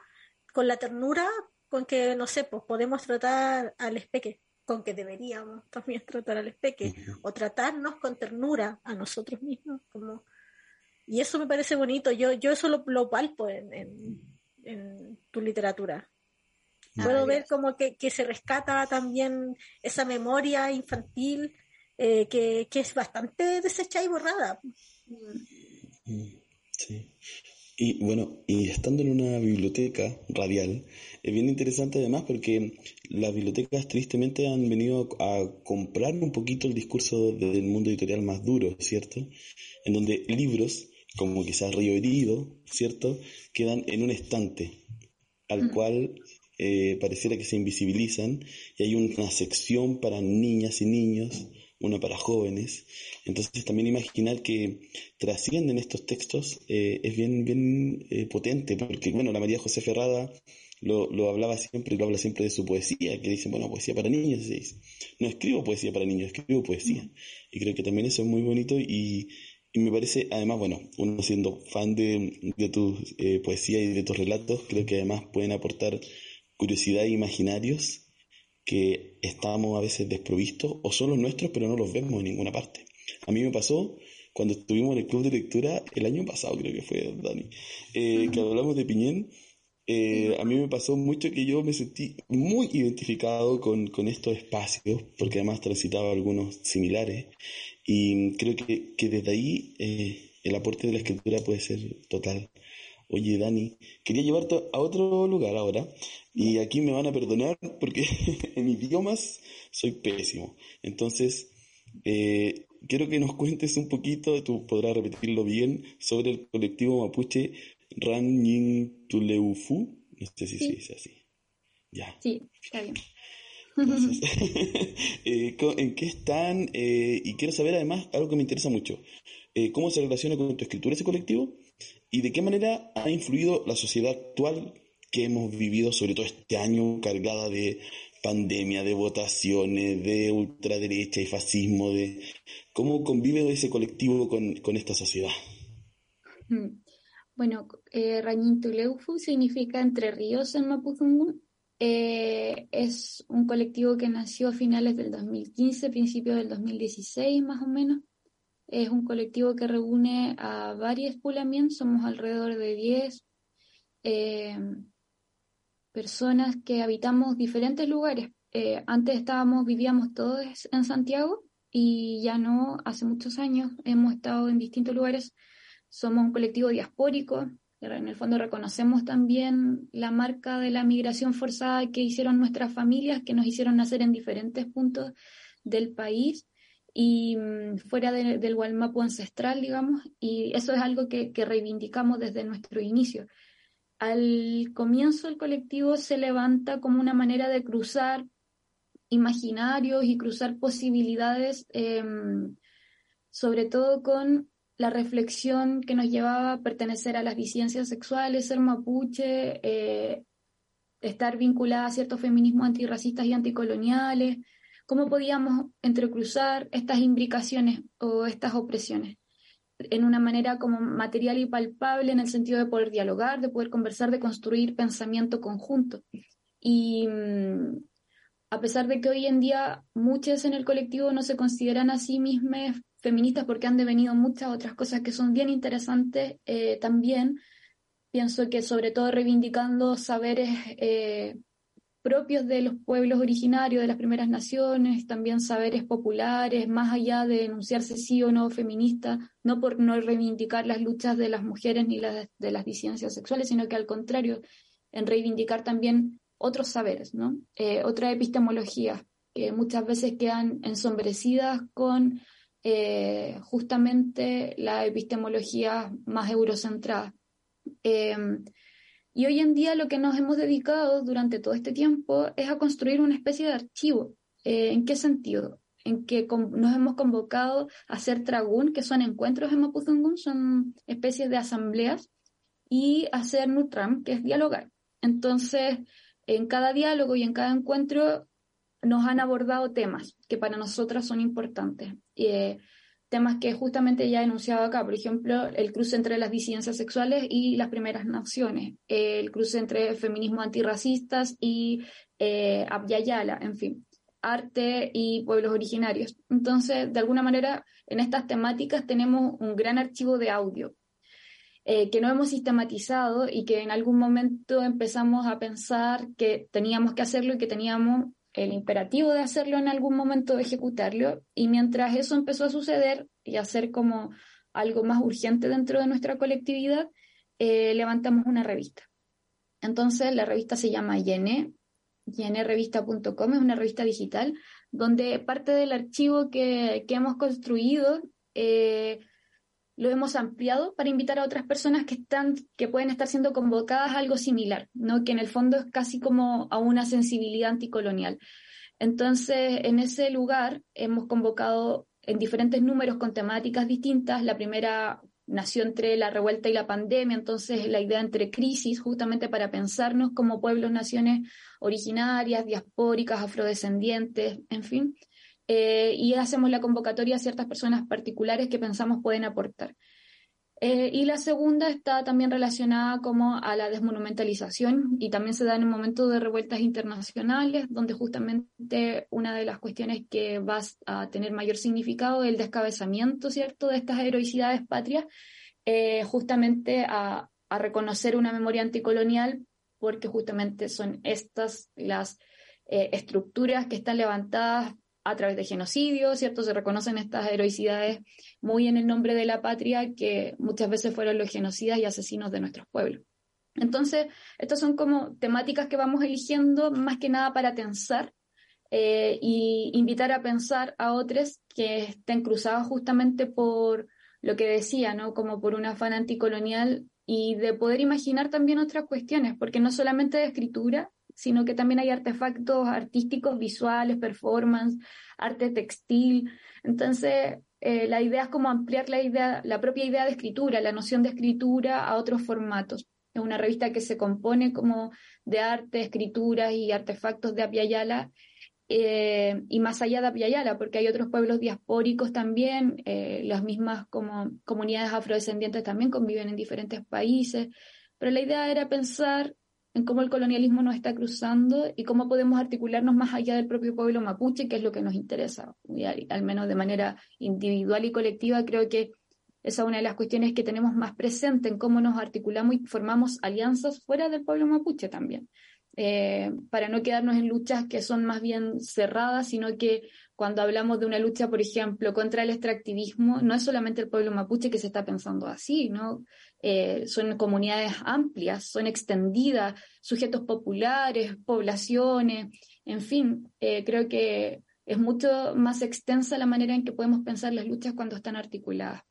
con la ternura con que, no sé, pues podemos tratar al espeque, con que deberíamos también tratar al espeque, o tratarnos con ternura a nosotros mismos, como y eso me parece bonito, yo, yo eso lo, lo palpo en, en, tu literatura. Puedo ver como que, que se rescata también esa memoria infantil eh, que, es bastante deshecha y borrada. Sí. Y bueno, y estando en una biblioteca radial, es bien interesante además porque las bibliotecas tristemente han venido a comprar un poquito el discurso del mundo editorial más duro, ¿cierto? En donde libros, como quizás Río Herido, ¿cierto? Quedan en un estante, al mm. cual eh, pareciera que se invisibilizan y hay una sección para niñas y niños una para jóvenes. Entonces también imaginar que trascienden estos textos eh, es bien, bien eh, potente, porque bueno, la María José Ferrada lo, lo, hablaba siempre, lo habla siempre de su poesía, que dice, bueno, poesía para niños, no escribo poesía para niños, escribo poesía. Y creo que también eso es muy bonito y, y me parece, además, bueno, uno siendo fan de, de tu eh, poesía y de tus relatos, creo que además pueden aportar curiosidad e imaginarios que estamos a veces desprovistos o son los nuestros pero no los vemos en ninguna parte. A mí me pasó cuando estuvimos en el club de lectura el año pasado, creo que fue Dani, eh, que hablamos de Piñén. Eh, a mí me pasó mucho que yo me sentí muy identificado con, con estos espacios, porque además transitaba algunos similares, y creo que, que desde ahí eh, el aporte de la escritura puede ser total. Oye, Dani, quería llevarte a otro lugar ahora, y aquí me van a perdonar porque en idiomas soy pésimo. Entonces, eh, quiero que nos cuentes un poquito, tú podrás repetirlo bien, sobre el colectivo mapuche Tuleufu. No sé si se dice así. Ya. Sí, está bien. Eh, ¿En qué están? Eh, y quiero saber además algo que me interesa mucho. ¿Cómo se relaciona con tu escritura ese colectivo? ¿Y de qué manera ha influido la sociedad actual que hemos vivido, sobre todo este año, cargada de pandemia, de votaciones, de ultraderecha y fascismo, de cómo convive ese colectivo con, con esta sociedad? Mm. Bueno, eh, Rañintuleufu significa Entre Ríos en Mapuzungún. Eh, es un colectivo que nació a finales del 2015, principios del 2016 más o menos. Es un colectivo que reúne a varios pulamientos, somos alrededor de 10 eh, personas que habitamos diferentes lugares. Eh, antes estábamos, vivíamos todos en Santiago y ya no, hace muchos años hemos estado en distintos lugares somos un colectivo diaspórico, en el fondo reconocemos también la marca de la migración forzada que hicieron nuestras familias, que nos hicieron nacer en diferentes puntos del país y mm, fuera del Gualmapu ancestral, digamos, y eso es algo que, que reivindicamos desde nuestro inicio. Al comienzo el colectivo se levanta como una manera de cruzar imaginarios y cruzar posibilidades, em, sobre todo con la reflexión que nos llevaba a pertenecer a las disidencias sexuales, ser mapuche, eh, estar vinculada a ciertos feminismos antirracistas y anticoloniales, cómo podíamos entrecruzar estas imbricaciones o estas opresiones en una manera como material y palpable en el sentido de poder dialogar, de poder conversar, de construir pensamiento conjunto. Y mm, a pesar de que hoy en día muchas en el colectivo no se consideran a sí mismas feministas porque han devenido muchas otras cosas que son bien interesantes eh, también. Pienso que sobre todo reivindicando saberes eh, propios de los pueblos originarios, de las primeras naciones, también saberes populares, más allá de denunciarse sí o no feminista, no por no reivindicar las luchas de las mujeres ni las de las disidencias sexuales, sino que al contrario, en reivindicar también otros saberes, ¿no? Eh, otra epistemología que muchas veces quedan ensombrecidas con eh, justamente la epistemología más eurocentrada. Em, y hoy en día lo que nos hemos dedicado durante todo este tiempo es a construir una especie de archivo. Eh, ¿En qué sentido? En que nos hemos convocado a hacer tragún, que son encuentros en Mapuzungún, son especies de asambleas, y hacer nutram, que es dialogar. Entonces, en cada diálogo y en cada encuentro nos han abordado temas que para nosotras son importantes. Eh, temas que justamente ya he enunciado acá, por ejemplo, el cruce entre las disidencias sexuales y las primeras naciones, el cruce entre feminismo antirracistas y eh, en fin, arte y pueblos originarios. Entonces, de alguna manera, en estas temáticas tenemos un gran archivo de audio eh, que no hemos sistematizado y que en algún momento empezamos a pensar que teníamos que hacerlo y que teníamos el imperativo de hacerlo en algún momento, de ejecutarlo, y mientras eso empezó a suceder y a ser como algo más urgente dentro de nuestra colectividad, eh, levantamos una revista. Entonces la revista se llama Yene, yenerevista.com, es una revista digital, donde parte del archivo que, que hemos construido eh, lo hemos ampliado para invitar a otras personas que están, que pueden estar siendo convocadas a algo similar, ¿no? Que en el fondo es casi como a una sensibilidad anticolonial. Entonces, en ese lugar hemos convocado en diferentes números con temáticas distintas. La primera nació entre la revuelta y la pandemia, entonces la idea entre crisis, justamente para pensarnos como pueblos, naciones originarias, diaspóricas, afrodescendientes, en fin. Eh, y hacemos la convocatoria a ciertas personas particulares que pensamos pueden aportar. Eh, y la segunda está también relacionada como a la desmonumentalización y también se da en un momento de revueltas internacionales, donde justamente una de las cuestiones que va a tener mayor significado es el descabezamiento, ¿cierto?, de estas heroicidades patrias, eh, justamente a, reconocer una memoria anticolonial porque justamente son estas las estructuras que están levantadas a través de genocidios, ¿cierto? Se reconocen estas heroicidades muy en el nombre de la patria que muchas veces fueron los genocidas y asesinos de nuestros pueblos. Entonces, estas son como temáticas que vamos eligiendo más que nada para tensar eh, y invitar a pensar a otros que estén cruzados justamente por lo que decía, ¿no? Como por un afán anticolonial y de poder imaginar también otras cuestiones, porque no solamente de escritura, sino que también hay artefactos artísticos, visuales, performance, arte textil. Entonces, eh, la idea es como ampliar la idea, la propia idea de escritura, la noción de escritura a otros formatos. Es una revista que se compone como de arte, escrituras y artefactos de Apiayala eh, y más allá de Apiayala, porque hay otros pueblos diaspóricos también, eh, las mismas como comunidades afrodescendientes también conviven en diferentes países, pero la idea era pensar en cómo el colonialismo nos está cruzando y cómo podemos articularnos más allá del propio pueblo mapuche, que es lo que nos interesa, al menos de manera individual y colectiva, creo que esa es una de las cuestiones que tenemos más presente en cómo nos articulamos y formamos alianzas fuera del pueblo mapuche también. Eh, para no quedarnos en luchas que son más bien cerradas, sino que cuando hablamos de una lucha, por ejemplo, contra el extractivismo, no es solamente el pueblo mapuche que se está pensando así, ¿no? Eh, son comunidades amplias, son extendidas, sujetos populares, poblaciones, en fin, eh, creo que es mucho más extensa la manera en que podemos pensar las luchas cuando están articuladas.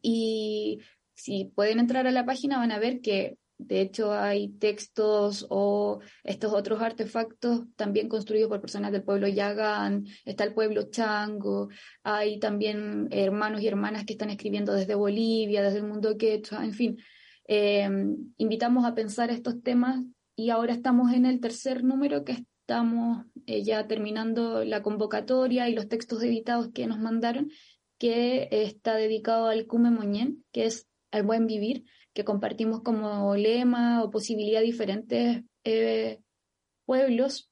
Y si pueden entrar a la página van a ver que de hecho, hay textos o estos otros artefactos también construidos por personas del pueblo Yagán, está el pueblo Chango, hay también hermanos y hermanas que están escribiendo desde Bolivia, desde el mundo quechua, en fin. Eh, invitamos a pensar estos temas y ahora estamos en el tercer número que estamos eh, ya terminando la convocatoria y los textos editados que nos mandaron, que está dedicado al Cume Moñén, que es al buen vivir que compartimos como lema o posibilidad diferentes eh, pueblos,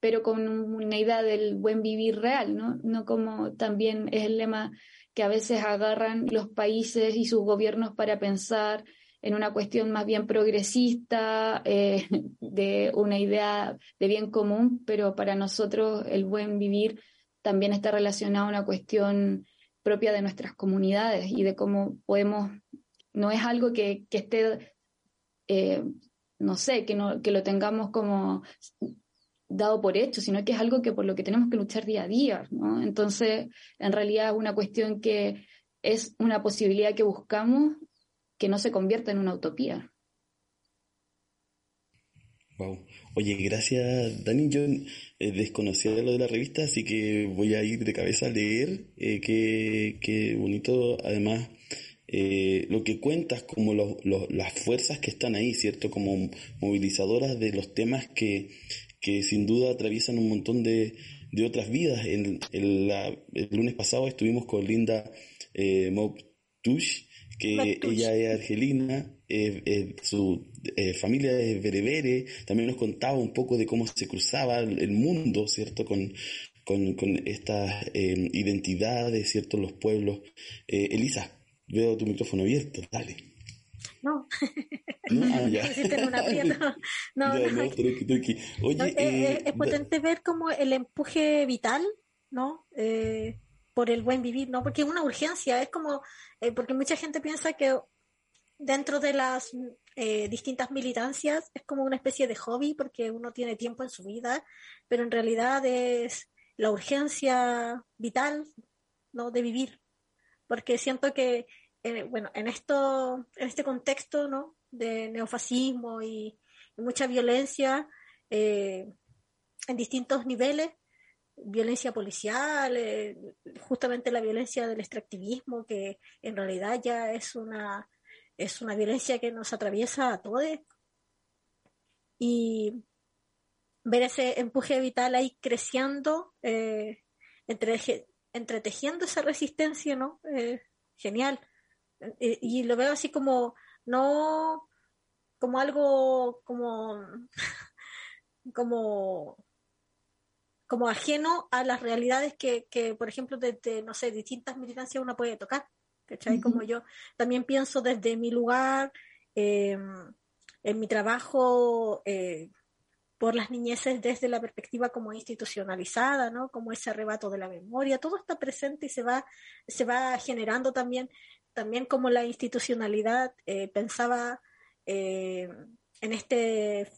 pero con una idea del buen vivir real, ¿no? No como también es el lema que a veces agarran los países y sus gobiernos para pensar en una cuestión más bien progresista, eh, de una idea de bien común, pero para nosotros el buen vivir también está relacionado a una cuestión propia de nuestras comunidades y de cómo podemos no es algo que, esté, eh, no sé, que, no, que lo tengamos como dado por hecho, sino que es algo que por lo que tenemos que luchar día a día, ¿no? Entonces, en realidad es una cuestión que es una posibilidad que buscamos que no se convierta en una utopía. Wow. Oye, gracias, Dani. Yo eh, desconocía lo de la revista, así que voy a ir de cabeza a leer. Eh, qué, qué bonito, además, eh, lo que cuentas como las fuerzas que están ahí, ¿cierto? Como movilizadoras de los temas que, que sin duda atraviesan un montón de, de otras vidas. El, el, lunes pasado estuvimos con Linda eh, que ella es argelina, su eh, familia es berebere, también nos contaba un poco de cómo se cruzaba el, mundo, ¿cierto? Con, con, con estas eh, identidades, ¿cierto? Los pueblos. Elisa, Veo tu micrófono abierto, dale. No. No, ah, ya. no, no, Oye, eh, es, potente ver como el empuje vital, ¿no? Eh, por el buen vivir, ¿no? Porque es una urgencia, es como, eh, porque mucha gente piensa que dentro de las distintas militancias es como una especie de hobby porque uno tiene tiempo en su vida, pero en realidad es la urgencia vital, ¿no? De vivir. Porque siento que eh, bueno, en esto, en este contexto, ¿no? De neofascismo y, mucha violencia eh, en distintos niveles, violencia policial, eh, justamente la violencia del extractivismo, que en realidad ya es una, es una violencia que nos atraviesa a todos. Y ver ese empuje vital ahí creciendo, entre, entretejiendo esa resistencia, ¿no? genial. Eh, y lo veo así como, no como algo como, como, como ajeno a las realidades que, que por ejemplo, desde, no sé, distintas militancias uno puede tocar. ¿Cachai? Como yo también pienso desde mi lugar, eh, en mi trabajo eh, por las niñeces desde la perspectiva como institucionalizada, ¿no? Como ese arrebato de la memoria, todo está presente y se va, se va generando también, también como la institucionalidad eh, pensaba eh, en este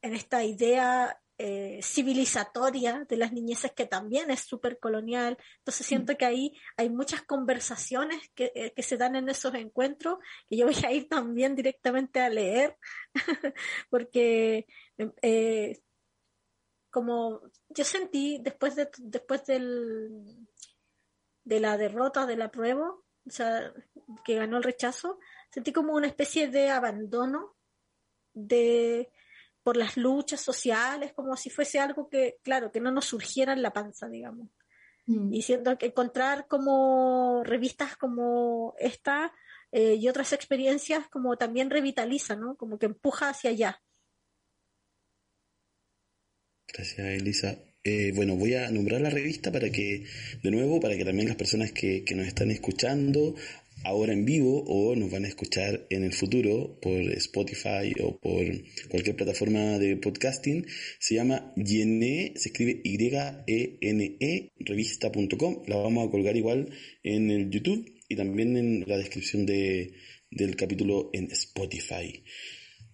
en esta idea eh, civilizatoria de las niñeces que también es súper colonial. Entonces mm. siento que ahí hay muchas conversaciones que, eh, que, se dan en esos encuentros que yo voy a ir también directamente a leer porque eh, como yo sentí después de después del de la derrota de la prueba, o sea, que ganó el rechazo, sentí como una especie de abandono de por las luchas sociales, como si fuese algo que, claro, que no nos surgiera en la panza, digamos. Mm. Y siento que encontrar como revistas como esta eh, y otras experiencias como también revitaliza, ¿no? Como que empuja hacia allá. Gracias, Elisa. Eh, bueno, voy a nombrar la revista para que, de nuevo, para que también las personas que, que nos están escuchando ahora en vivo o nos van a escuchar en el futuro por Spotify o por cualquier plataforma de podcasting, se llama Yene, se escribe Y-E-N-E, revista.com. La vamos a colgar igual en el YouTube y también en la descripción de, del capítulo en Spotify.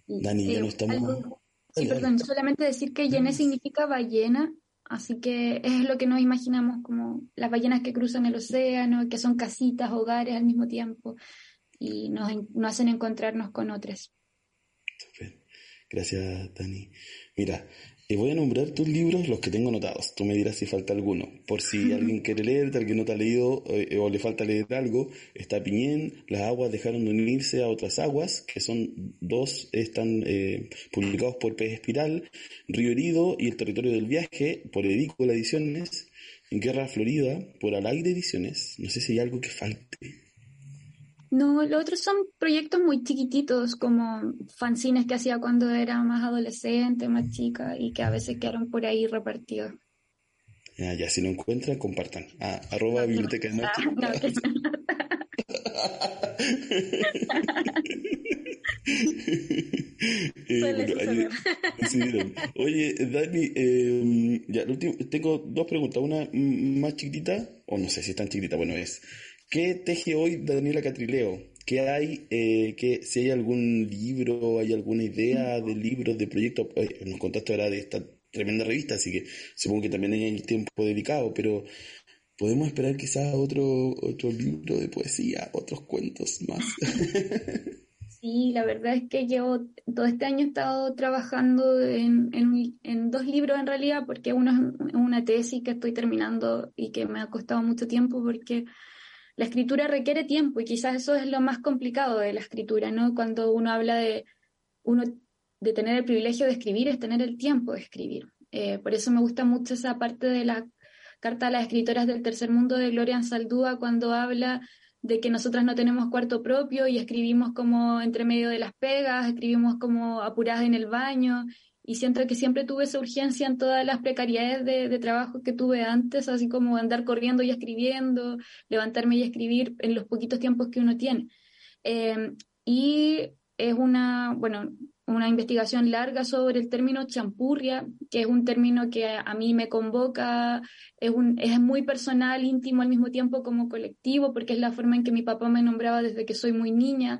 Dani, ya no estamos... Sí, perdón, solamente decir que Yene significa ballena Así que es lo que nos imaginamos como las ballenas que cruzan el océano, que son casitas, hogares al mismo tiempo, y nos, hacen encontrarnos con otras. Gracias, Dani. Mira, y voy a nombrar tus libros, los que tengo anotados. Tú me dirás si falta alguno. Por si alguien quiere leer, alguien no te ha leído eh, o le falta leer algo, está Piñén, Las aguas dejaron de unirse a otras aguas, que son dos, están eh, publicados por Pez Espiral, Río Herido y El Territorio del Viaje, por Edícola Ediciones, en Guerra Florida, por Al Aire Ediciones. No sé si hay algo que falte. No, los otros son proyectos muy chiquititos, como fanzines que hacía cuando era más adolescente, más chica, y que a veces quedaron por ahí repartidos. Ya, ya, si lo encuentran, compartan. Ah, arroba biblioteca de noche. Oye, Dani, eh, ya, tengo dos preguntas. Una más chiquitita, o no sé si es tan chiquitita, bueno, es ¿Qué teje hoy Daniela Catrileo? ¿Qué hay, eh, que, si hay algún libro, hay alguna idea de libros, de proyectos? Eh, nos contaste ahora de esta tremenda revista, así que supongo que también hay tiempo dedicado, pero podemos esperar quizás otro, otro libro de poesía, otros cuentos más. Sí, la verdad es que yo todo este año he estado trabajando en, en, en, dos libros en realidad, porque uno es una tesis que estoy terminando y que me ha costado mucho tiempo porque la escritura requiere tiempo y quizás eso es lo más complicado de la escritura, ¿no? Cuando uno habla de, uno, de tener el privilegio de escribir, es tener el tiempo de escribir. Eh, por eso me gusta mucho esa parte de la carta a las escritoras del tercer mundo de Gloria Saldúa cuando habla de que nosotras no tenemos cuarto propio y escribimos como entre medio de las pegas, escribimos como apuradas en el baño y siento que siempre tuve esa urgencia en todas las precariedades de, trabajo que tuve antes, así como andar corriendo y escribiendo, levantarme y escribir en los poquitos tiempos que uno tiene. Em, y es una, bueno, una investigación larga sobre el término champurria, que es un término que a, mí me convoca, es, un, es muy personal, íntimo al mismo tiempo como colectivo, porque es la forma en que mi papá me nombraba desde que soy muy niña.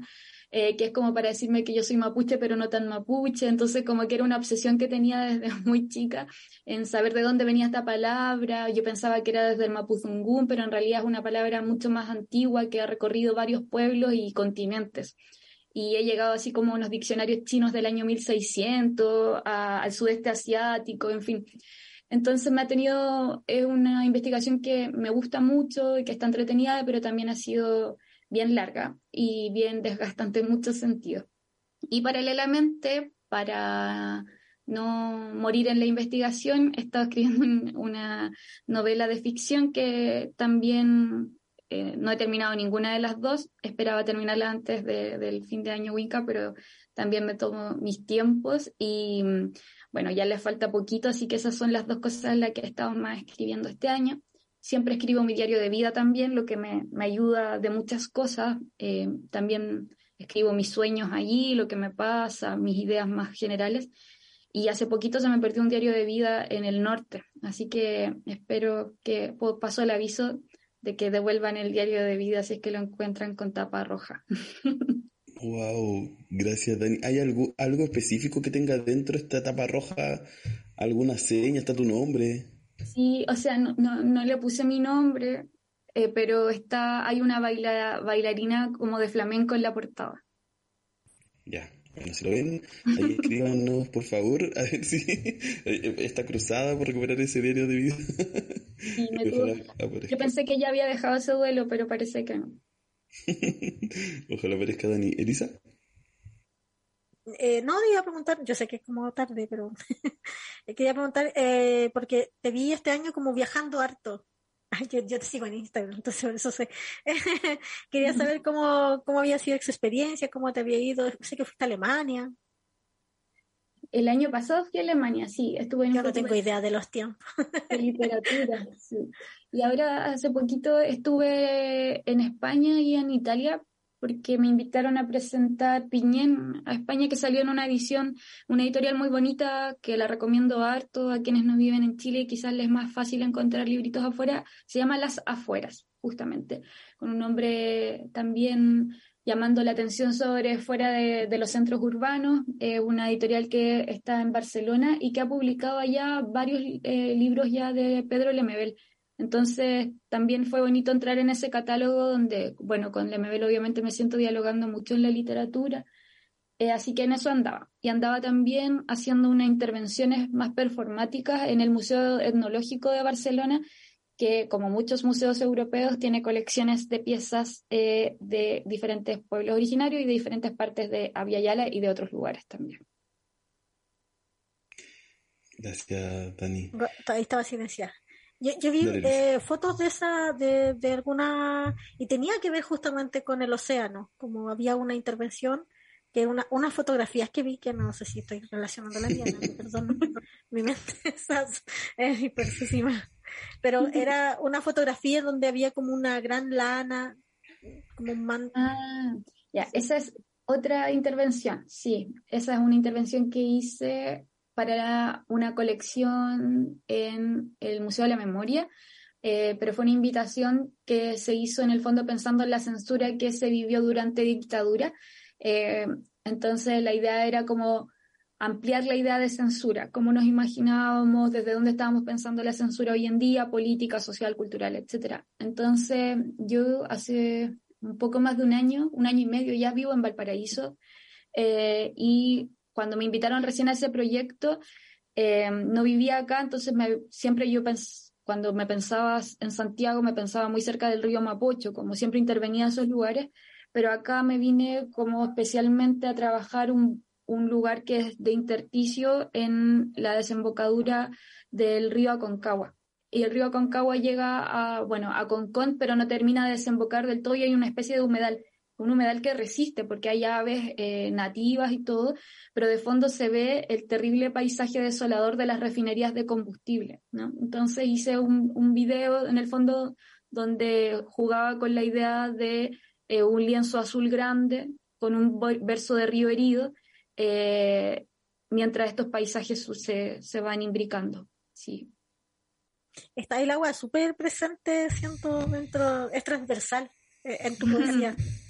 Eh, que es como para decirme que yo soy mapuche, pero no tan mapuche. Entonces, como que era una obsesión que tenía desde muy chica en saber de dónde venía esta palabra. Yo pensaba que era desde el mapuzungún, pero en realidad es una palabra mucho más antigua que ha recorrido varios pueblos y continentes. Y he llegado así como a unos diccionarios chinos del año 1600, al sudeste asiático, en fin. Entonces me ha tenido, es una investigación que me gusta mucho y que está entretenida, pero también ha sido bien larga y bien desgastante en muchos sentidos. Y paralelamente, para no morir en la investigación, he estado escribiendo una novela de ficción que también eh, no he terminado ninguna de las dos. Esperaba terminarla antes del fin de año Winca, pero también me tomo mis tiempos y bueno, ya le falta poquito, así que esas son las dos cosas en las que he estado más escribiendo este año. Siempre escribo mi diario de vida también, lo que me, me ayuda de muchas cosas. Eh, también escribo mis sueños allí, lo que me pasa, mis ideas más generales. Y hace poquito se me perdió un diario de vida en el norte, así que espero que paso el aviso de que devuelvan el diario de vida si es que lo encuentran con tapa roja. Wow, gracias Dani. ¿Hay algo, algo específico que tenga dentro esta tapa roja? ¿Alguna seña? ¿Está tu nombre? Sí, o sea, no, no, le puse mi nombre, eh, pero está, hay una bailarina como de flamenco en la portada. Ya, bueno, si lo ven, ahí escríbanos, por favor, a ver si está cruzada por recuperar ese diario de vida. Yo pensé que ya había dejado ese duelo, pero parece que no. Ojalá aparezca Dani. ¿Elisa? Eh, no, iba a preguntar, yo sé que es como tarde, pero quería preguntar, eh, porque te vi este año como viajando harto. yo, yo, te sigo en Instagram, entonces por eso sé. quería saber cómo, cómo había sido esa experiencia, cómo te había ido. Sé que fuiste a Alemania. El año pasado fui a Alemania, sí, estuve en Yo no tengo idea de los tiempos. De literatura, sí. Y ahora hace poquito estuve en España y en Italia porque me invitaron a presentar Piñén a España, que salió en una edición, una editorial muy bonita, que la recomiendo harto a quienes no viven en Chile quizás les es más fácil encontrar libritos afuera, se llama Las Afueras, justamente, con un nombre también llamando la atención sobre fuera de, los centros urbanos, una editorial que está en Barcelona y que ha publicado allá varios eh, libros ya de Pedro Lemebel. Entonces, también fue bonito entrar en ese catálogo donde, bueno, con Lemebel obviamente me siento dialogando mucho en la literatura, eh, así que en eso andaba. Y andaba también haciendo unas intervenciones más performáticas en el Museo Etnológico de Barcelona, que como muchos museos europeos tiene colecciones de piezas eh, de diferentes pueblos originarios y de diferentes partes de Yala y de otros lugares también. Gracias, Dani. Ahí estaba silenciada. Yo, yo vi eh, fotos de esa, de, de, alguna, y tenía que ver justamente con el océano, como había una intervención, que una, unas fotografías que vi, que no sé si estoy relacionando la mía, perdón, mi mente es hipersísima pero era una fotografía donde había como una gran lana, como un manto. Ah, ya, esa es otra intervención, sí, esa es una intervención que hice para una colección en el Museo de la Memoria, eh, pero fue una invitación que se hizo en el fondo pensando en la censura que se vivió durante dictadura. Eh, entonces la idea era como ampliar la idea de censura, cómo nos imaginábamos, desde dónde estábamos pensando la censura hoy en día, política, social, cultural, etc. Entonces, yo hace un poco más de un año, un año y medio ya vivo en Valparaíso, eh, y cuando me invitaron recién a ese proyecto, eh, no vivía acá, entonces siempre yo cuando me pensaba en Santiago, me pensaba muy cerca del río Mapocho, como siempre intervenía en esos lugares, pero acá me vine como especialmente a trabajar un un lugar que es de intersticio en la desembocadura del río Aconcagua. Y el río Aconcagua llega a, bueno, a Concón, pero no termina de desembocar del todo y hay una especie de humedal, un humedal que resiste porque hay aves eh, nativas y todo, pero de fondo se ve el terrible paisaje desolador de las refinerías de combustible. ¿no? Entonces hice un, un video en el fondo donde jugaba con la idea de eh, un lienzo azul grande con un verso de río herido eh, mientras estos paisajes se, se van imbricando. Sí. Está el agua súper presente, siento, dentro, es transversal eh, en tu poesía.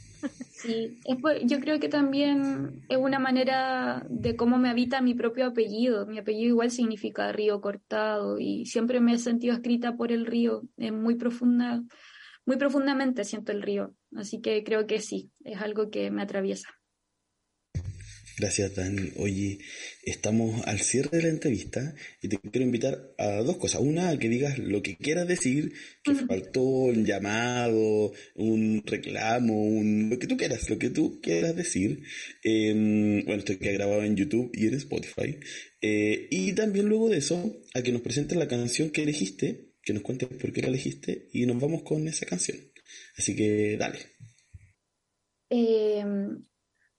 Sí, yo creo que también es una manera de cómo me habita mi propio apellido. Mi apellido igual significa río cortado y siempre me he sentido escrita por el río. Es muy profunda, muy profundamente siento el río. Así que creo que sí, es algo que me atraviesa. Gracias, Dani. Oye, estamos al cierre de la entrevista y te quiero invitar a dos cosas. Una, a que digas lo que quieras decir, que faltó un llamado, un reclamo, un, lo que tú quieras, lo que tú quieras decir. Em, bueno, esto que grabado en YouTube y en Spotify. Eh, y también luego de eso, a que nos presentes la canción que elegiste, que nos cuentes por qué la elegiste y nos vamos con esa canción. Así que dale. Eh,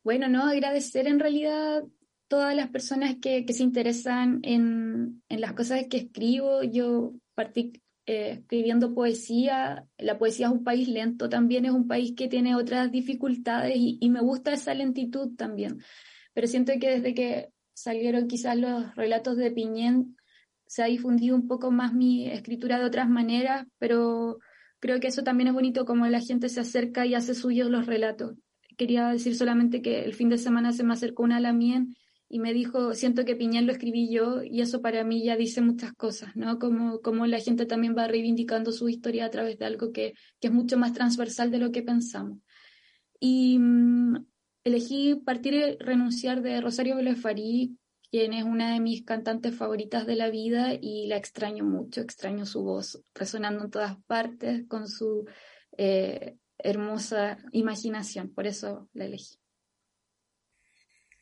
bueno, no, agradecer en realidad todas las personas que, se interesan en, las cosas que escribo. Yo eh, escribiendo poesía. La poesía es un país lento, también es un país que tiene otras dificultades y, y me gusta esa lentitud también. Pero siento que desde que salieron quizás los relatos de Piñén, se ha difundido un poco más mi escritura de otras maneras, pero creo que eso también es bonito como la gente se acerca y hace suyos los relatos. Quería decir solamente que el fin de semana se me acercó una a la mía y me dijo, siento que Piñén lo escribí yo y eso para mí ya dice muchas cosas, ¿no? Como, como la gente también va reivindicando su historia a través de algo que, que es mucho más transversal de lo que pensamos. Y mm, elegí partir y renunciar de Rosario Belefarí, quien es una de mis cantantes favoritas de la vida y la extraño mucho, extraño su voz resonando en todas partes con su eh, hermosa imaginación, por eso la elegí.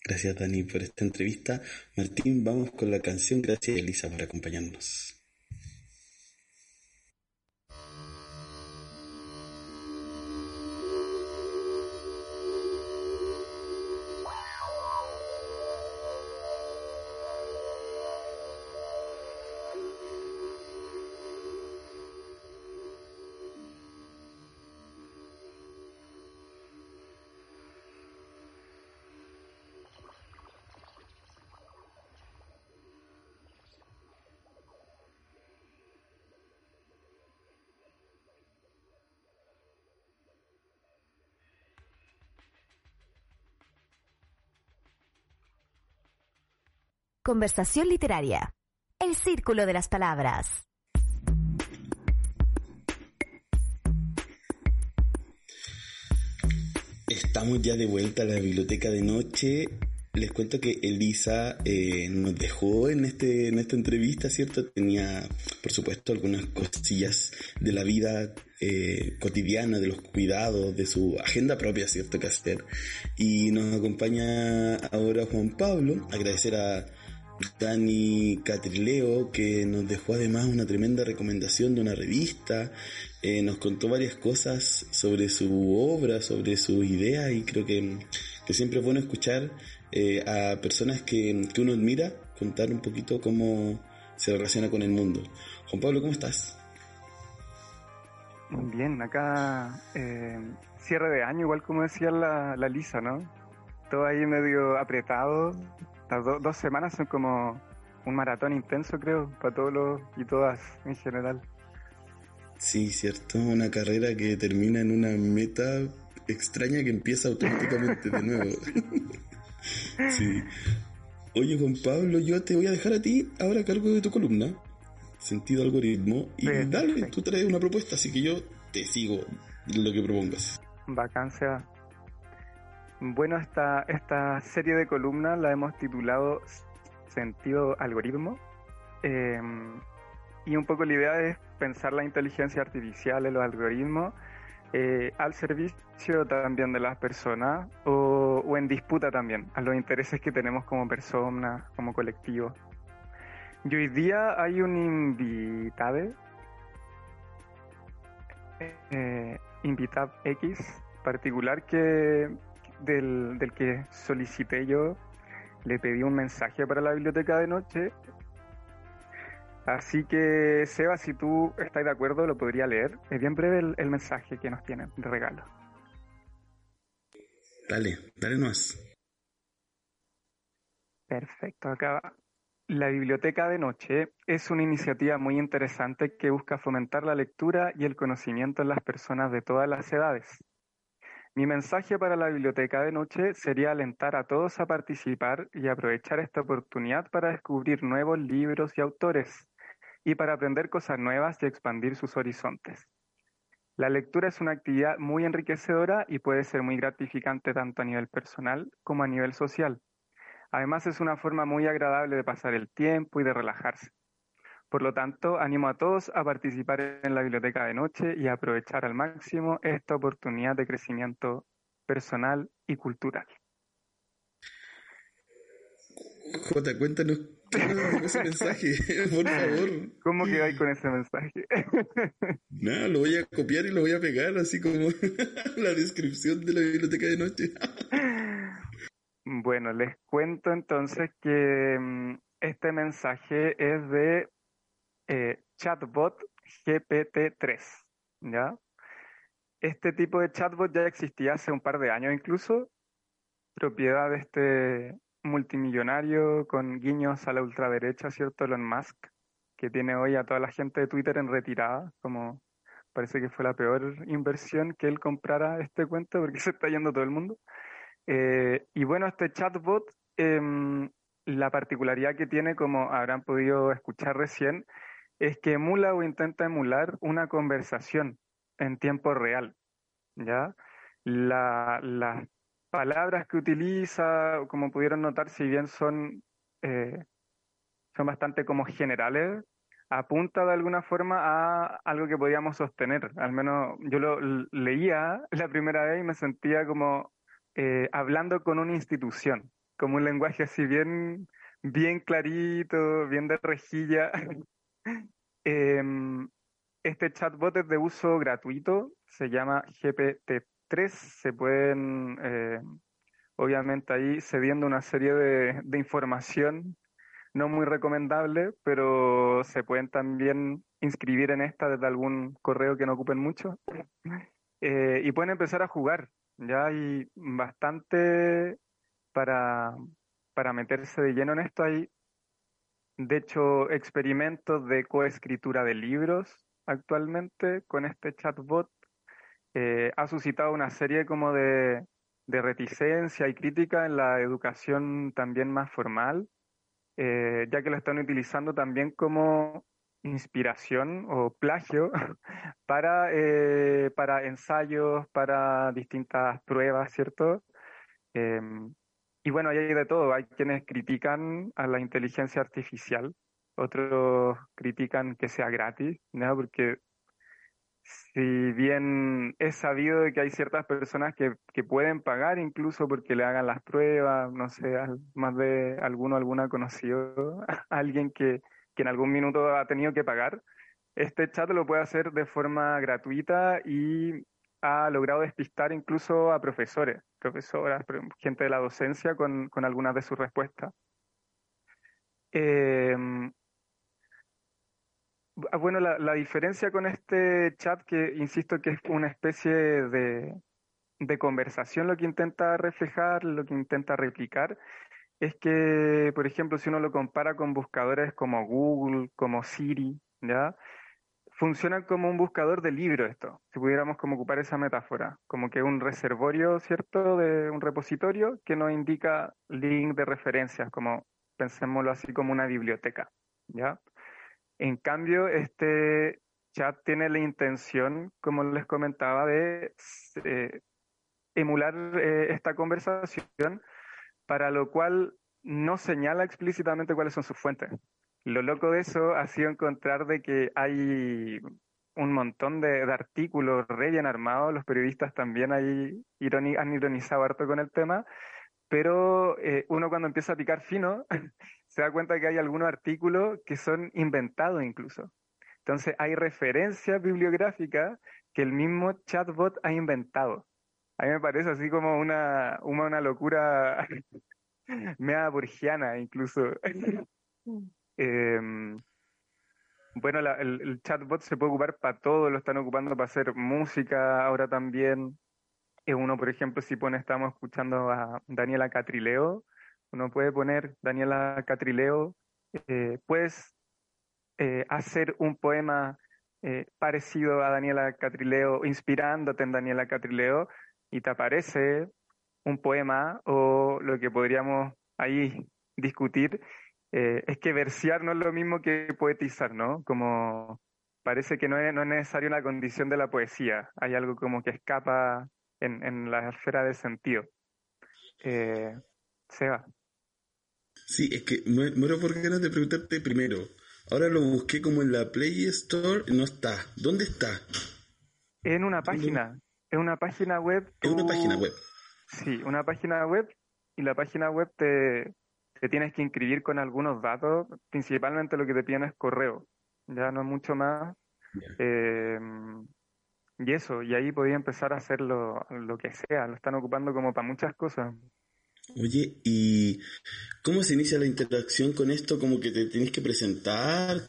Gracias Dani por esta entrevista. Martín, vamos con la canción. Gracias Elisa por acompañarnos. Conversación literaria. El círculo de las palabras. Estamos ya de vuelta a la biblioteca de noche. Les cuento que Elisa eh, nos dejó en este en esta entrevista, ¿cierto? Tenía, por supuesto, algunas cosillas de la vida eh, cotidiana, de los cuidados, de su agenda propia, ¿cierto? Que hacer. Y nos acompaña ahora Juan Pablo. Agradecer a Dani Catrileo, que nos dejó además una tremenda recomendación de una revista, eh, nos contó varias cosas sobre su obra, sobre sus ideas y creo que, siempre es bueno escuchar eh, a personas que, uno admira contar un poquito cómo se relaciona con el mundo. Juan Pablo, ¿cómo estás? Bien, acá eh, cierre de año, igual como decía la, la Lisa, ¿no? Todo ahí medio apretado, las dos semanas son como un maratón intenso, creo, para todos los y todas en general. Sí, cierto, una carrera que termina en una meta extraña que empieza automáticamente de nuevo. sí. Oye, Juan Pablo, yo te voy a dejar a ti ahora a cargo de tu columna, Sentido Algoritmo, y dale, tú traes una propuesta, así que yo te sigo lo que propongas. Vacancia bueno, esta, esta serie de columnas la hemos titulado Sentido Algoritmo. Em, y un poco la idea es pensar la inteligencia artificial los algoritmos eh, al servicio también de las personas o, o, en disputa también a los intereses que tenemos como personas, como colectivo. Y hoy día hay un invitado, eh, invitado X particular que del, que solicité yo, le pedí un mensaje para la biblioteca de noche. Así que, Seba, si tú estás de acuerdo, lo podría leer. Es bien breve el, mensaje que nos tienen de regalo. Dale, dale más. Perfecto, acá La Biblioteca de Noche es una iniciativa muy interesante que busca fomentar la lectura y el conocimiento en las personas de todas las edades. Mi mensaje para la biblioteca de noche sería alentar a todos a participar y aprovechar esta oportunidad para descubrir nuevos libros y autores y para aprender cosas nuevas y expandir sus horizontes. La lectura es una actividad muy enriquecedora y puede ser muy gratificante tanto a nivel personal como a nivel social. Además es una forma muy agradable de pasar el tiempo y de relajarse. Por lo tanto, animo a todos a participar en la biblioteca de noche y a aprovechar al máximo esta oportunidad de crecimiento personal y cultural. Jota, cuéntanos qué ese mensaje, por favor. ¿Cómo quedáis con ese mensaje? Nada, lo voy a copiar y lo voy a pegar, así como la descripción de la biblioteca de noche. bueno, les cuento entonces que mm, este mensaje es de eh, chatbot GPT-3, ¿ya? Este tipo de chatbot ya existía hace un par de años incluso, propiedad de este multimillonario con guiños a la ultraderecha, ¿cierto? Elon Musk, que tiene hoy a toda la gente de Twitter en retirada, como parece que fue la peor inversión que él comprara este cuento porque se está yendo todo el mundo. Eh, y bueno, este chatbot, em, la particularidad que tiene, como habrán podido escuchar recién, es que emula o intenta emular una conversación en tiempo real. ¿ya? La, las palabras que utiliza, como pudieron notar, si bien son, eh, son bastante como generales, apunta de alguna forma a algo que podíamos sostener. Al menos yo lo leía la primera vez y me sentía como eh, hablando con una institución, como un lenguaje así bien, bien clarito, bien de rejilla. Em, este chatbot es de uso gratuito, se llama GPT-3, se pueden, eh, obviamente ahí cediendo una serie de, de información no muy recomendable, pero se pueden también inscribir en esta desde algún correo que no ocupen mucho. Eh, y pueden empezar a jugar. Ya hay bastante para, para meterse de lleno en esto. Hay, de hecho, experimentos de coescritura de libros actualmente con este chatbot. Eh, ha suscitado una serie como de, de reticencia y crítica en la educación también más formal eh, ya que lo están utilizando también como inspiración o plagio para, eh, para ensayos, para distintas pruebas, ¿cierto? Y bueno, hay de todo. Hay quienes critican a la inteligencia artificial, otros critican que sea gratis, ¿no? Porque si bien es sabido que hay ciertas personas que, que pueden pagar incluso porque le hagan las pruebas, no sé, más de alguno, alguna conocido, alguien que, que en algún minuto ha tenido que pagar, este chat lo puede hacer de forma gratuita y ha logrado despistar incluso a profesores, profesoras, gente de la docencia con, con algunas de sus respuestas. Eh, Ah, bueno, la, diferencia con este chat, que insisto que es una especie de, de conversación lo que intenta reflejar, lo que intenta replicar, es que, por ejemplo, si uno lo compara con buscadores como Google, como Siri, ¿ya? Funcionan como un buscador de libros esto, si pudiéramos como ocupar esa metáfora, como que un reservorio, ¿cierto?, de un repositorio que nos indica link de referencias, como pensémoslo así como una biblioteca, ¿ya? En cambio, este chat tiene la intención, como les comentaba, de eh, emular eh, esta conversación, para lo cual no señala explícitamente cuáles son sus fuentes. Lo loco de eso ha sido encontrar de que hay un montón de, artículos re bien armados, los periodistas también ahí han ironizado harto con el tema, pero eh, uno cuando empieza a picar fino se da cuenta que hay algunos artículos que son inventados incluso. Entonces hay referencias bibliográficas que el mismo chatbot ha inventado. A mí me parece así como una, una, locura mea burgiana incluso. Em, bueno, el, chatbot se puede ocupar para todo, lo están ocupando para hacer música ahora también. Uno, por ejemplo, si pone, estamos escuchando a Daniela Catrileo, uno puede poner Daniela Catrileo, eh, puedes eh, hacer un poema eh, parecido a Daniela Catrileo, inspirándote en Daniela Catrileo, y te aparece un poema o lo que podríamos ahí discutir, es que versear no es lo mismo que poetizar, ¿no? Como parece que no es, no es necesario la condición de la poesía, hay algo como que escapa en, en la esfera de sentido. Eh, Seba. Sí, es que muero por ganas de preguntarte primero. Ahora lo busqué como en la Play Store, no está. ¿Dónde está? En una página. En una página web. En una página web. Sí, una página web. Y la página web te, te tienes que inscribir con algunos datos. Principalmente lo que te piden es correo. Ya no es mucho más. Eh, y eso, y ahí podía empezar a hacer lo, lo que sea. Lo están ocupando como para muchas cosas. Oye, ¿y cómo se inicia la interacción con esto? ¿Como que te tienes que presentar?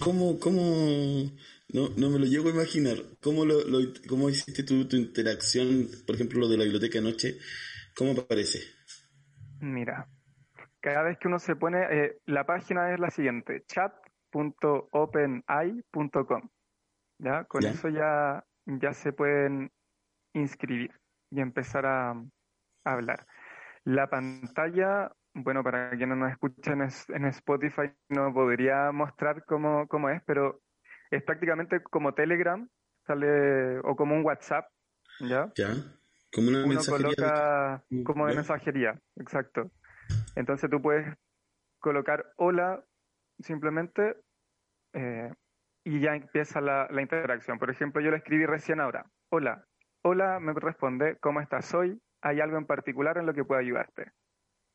¿Cómo, cómo No, no me lo llego a imaginar. ¿Cómo, lo, lo- cómo hiciste tu, tu interacción, por ejemplo, lo de la biblioteca anoche? ¿Cómo aparece? Mira, cada vez que uno se pone, eh, la página es la siguiente, chat.openai.com. ¿Ya? Con Ya. eso ya, ya se pueden inscribir y empezar a, a hablar. La pantalla, bueno, para quienes nos escuchan es- en Spotify no podría mostrar cómo, cómo es, pero es prácticamente como Telegram, sale, o como un WhatsApp, ¿ya? ¿Ya? Como una uno mensajería. de- coloca como de mensajería, exacto. Entonces tú puedes colocar hola simplemente eh, y ya empieza la, la interacción. Por ejemplo, yo le escribí recién ahora, hola, hola, me responde, ¿cómo estás hoy? ¿Hay algo en particular en lo que pueda ayudarte?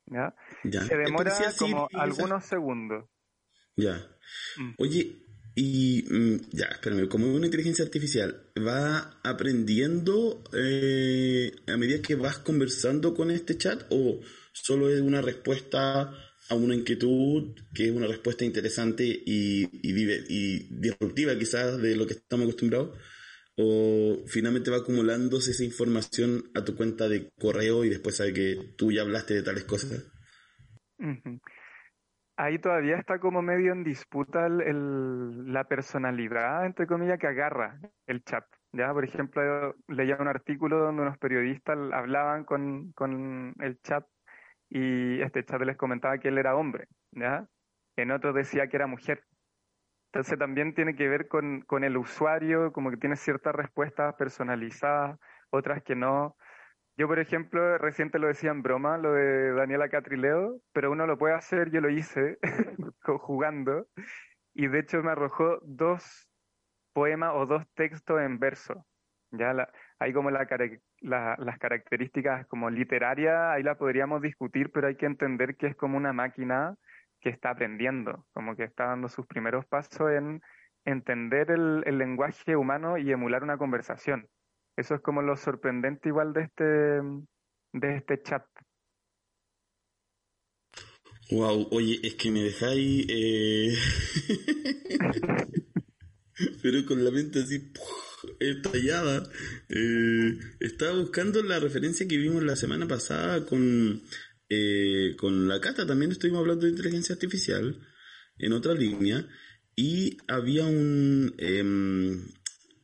¿Ya? Ya. Se demora como Siri, algunos segundos. Ya. Mm. Oye, y mm, ya, espérame, como una inteligencia artificial, ¿va aprendiendo eh, a medida que vas conversando con este chat o solo es una respuesta a una inquietud que es una respuesta interesante y, y, dive- y disruptiva quizás de lo que estamos acostumbrados? ¿O finalmente va acumulándose esa información a tu cuenta de correo y después sabe que tú ya hablaste de tales cosas? Ahí todavía está como medio en disputa el- el- la personalidad, entre comillas, que agarra el chat. ¿ya? Por ejemplo, leía un artículo donde unos periodistas hablaban con, con el chat y este chat les comentaba que él era hombre. En otro decía que era mujer. Entonces también tiene que ver con, con el usuario, como que tiene ciertas respuestas personalizadas, otras que no. Yo, por ejemplo, reciente lo decía en broma, lo de Daniela Catrileo, pero uno lo puede hacer, yo lo hice jugando, y de hecho me arrojó dos poemas o dos textos en verso. Ya la, hay como la, la- las características como literarias, ahí la podríamos discutir, pero hay que entender que es como una máquina que está aprendiendo, como que está dando sus primeros pasos en entender el, el lenguaje humano y emular una conversación. Eso es como lo sorprendente igual de este, de este chat. Wow, oye, es que me dejáis eh... pero con la mente así estallada. Eh, estaba buscando la referencia que vimos la semana pasada con, eh, con la Cata, también estuvimos hablando de inteligencia artificial en otra línea y había un... em,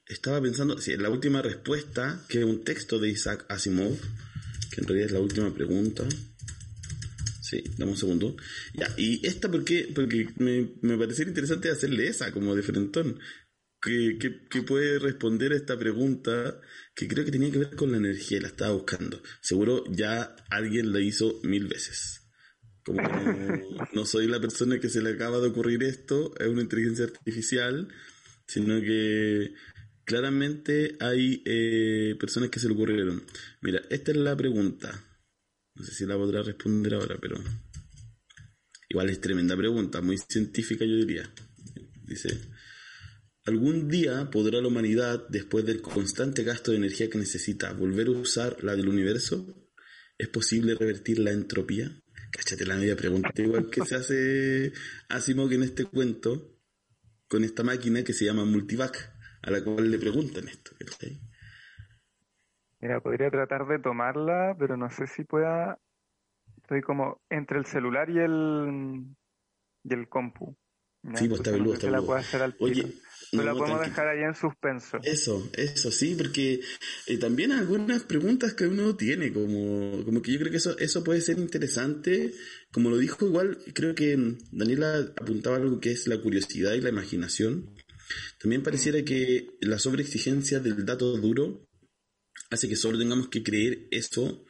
estaba pensando, sí, la última respuesta, que es un texto de Isaac Asimov, que en realidad es la última pregunta. Sí, dame un segundo. Y esta, ¿por qué? Porque me, me parecería interesante hacerle esa, como de frentón. Que, que, que puede responder a esta pregunta que creo que tenía que ver con la energía, la estaba buscando. Seguro ya alguien la hizo mil veces. Como no, no soy la persona que se le acaba de ocurrir esto, es una inteligencia artificial, sino que claramente hay eh, personas que se le ocurrieron. Mira, esta es la pregunta. No sé si la podrá responder ahora, pero igual es tremenda pregunta, muy científica yo diría. Dice, ¿algún día podrá la humanidad, después del constante gasto de energía que necesita, volver a usar la del universo? ¿Es posible revertir la entropía? Cáchate la media pregunta, igual que se hace Asimov en este cuento, con esta máquina que se llama Multivac, a la cual le preguntan esto. Mira, podría tratar de tomarla, pero no sé si pueda. Estoy como entre el celular y el y el compu. Sí, pues está no sé está al Oye, no, la podemos dejar ahí en suspenso. Eso, eso, sí, porque eh, también algunas preguntas que uno tiene, como, como que yo creo que eso, eso puede ser interesante, como lo dijo igual, creo que mm, Daniela apuntaba algo que es la curiosidad y la imaginación. También pareciera que la sobreexigencia del dato duro hace que solo tengamos que creer eso,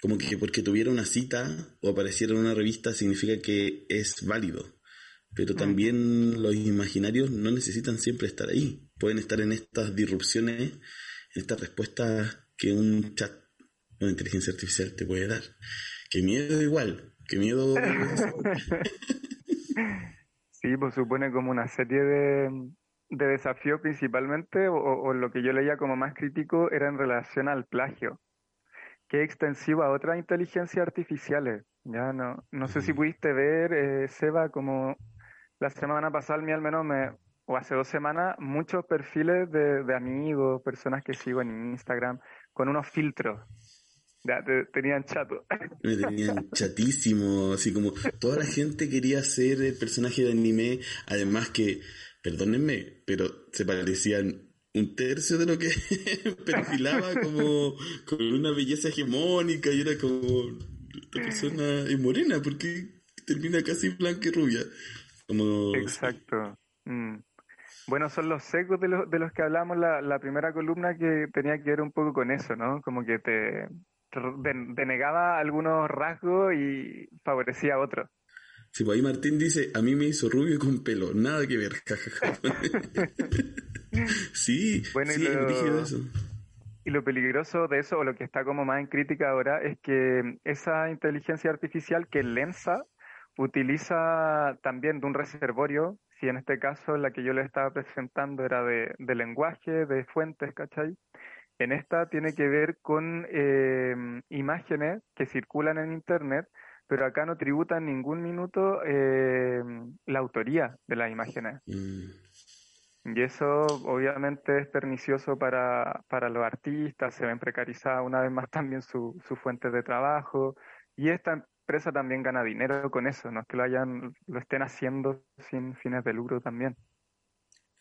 como que porque tuviera una cita o apareciera en una revista significa que es válido. Pero también los imaginarios no necesitan siempre estar ahí. Pueden estar en estas disrupciones, en estas respuestas que un chat o inteligencia artificial te puede dar. Qué miedo igual, qué miedo. Sí, pues supone como una serie de, de desafíos principalmente, o, o lo que yo leía como más crítico era en relación al plagio, que es extensivo a otras inteligencias artificiales. Ya no, no sé si pudiste ver, eh, Seba, como la semana pasada, mí al menos me, o hace dos semanas muchos perfiles de, de amigos, personas que sigo en Instagram, con unos filtros. Ya, te, tenían chato. Me tenían chatísimo, así como toda la gente quería ser el personaje de anime, además que, perdónenme, pero se parecían un tercio de lo que perfilaba como con una belleza hegemónica y era como esta persona es morena porque termina casi blanca y rubia. Como... Exacto. Mm. Bueno, son los secos de, los de los que hablamos la, la primera columna que tenía que ver un poco con eso, ¿no? Como que te denegaba algunos rasgos y favorecía otros. Sí, pues ahí Martín dice, a mí me hizo rubio con pelo, nada que ver. sí, bueno, sí, y lo, eso. Y lo peligroso de eso, o lo que está como más en crítica ahora, es que esa inteligencia artificial que Lensa utiliza también de un reservorio, si en este caso la que yo le estaba presentando era de, de lenguaje, de fuentes, ¿cachai? En esta tiene que ver con eh, imágenes que circulan en Internet, pero acá no tributan ningún minuto eh, la autoría de las imágenes. Mm. Y eso obviamente es pernicioso para, para los artistas, se ven precarizadas una vez más también su, su fuente de trabajo. Y esta empresa también gana dinero con eso, no es que lo hayan, lo estén haciendo sin fines de lucro también.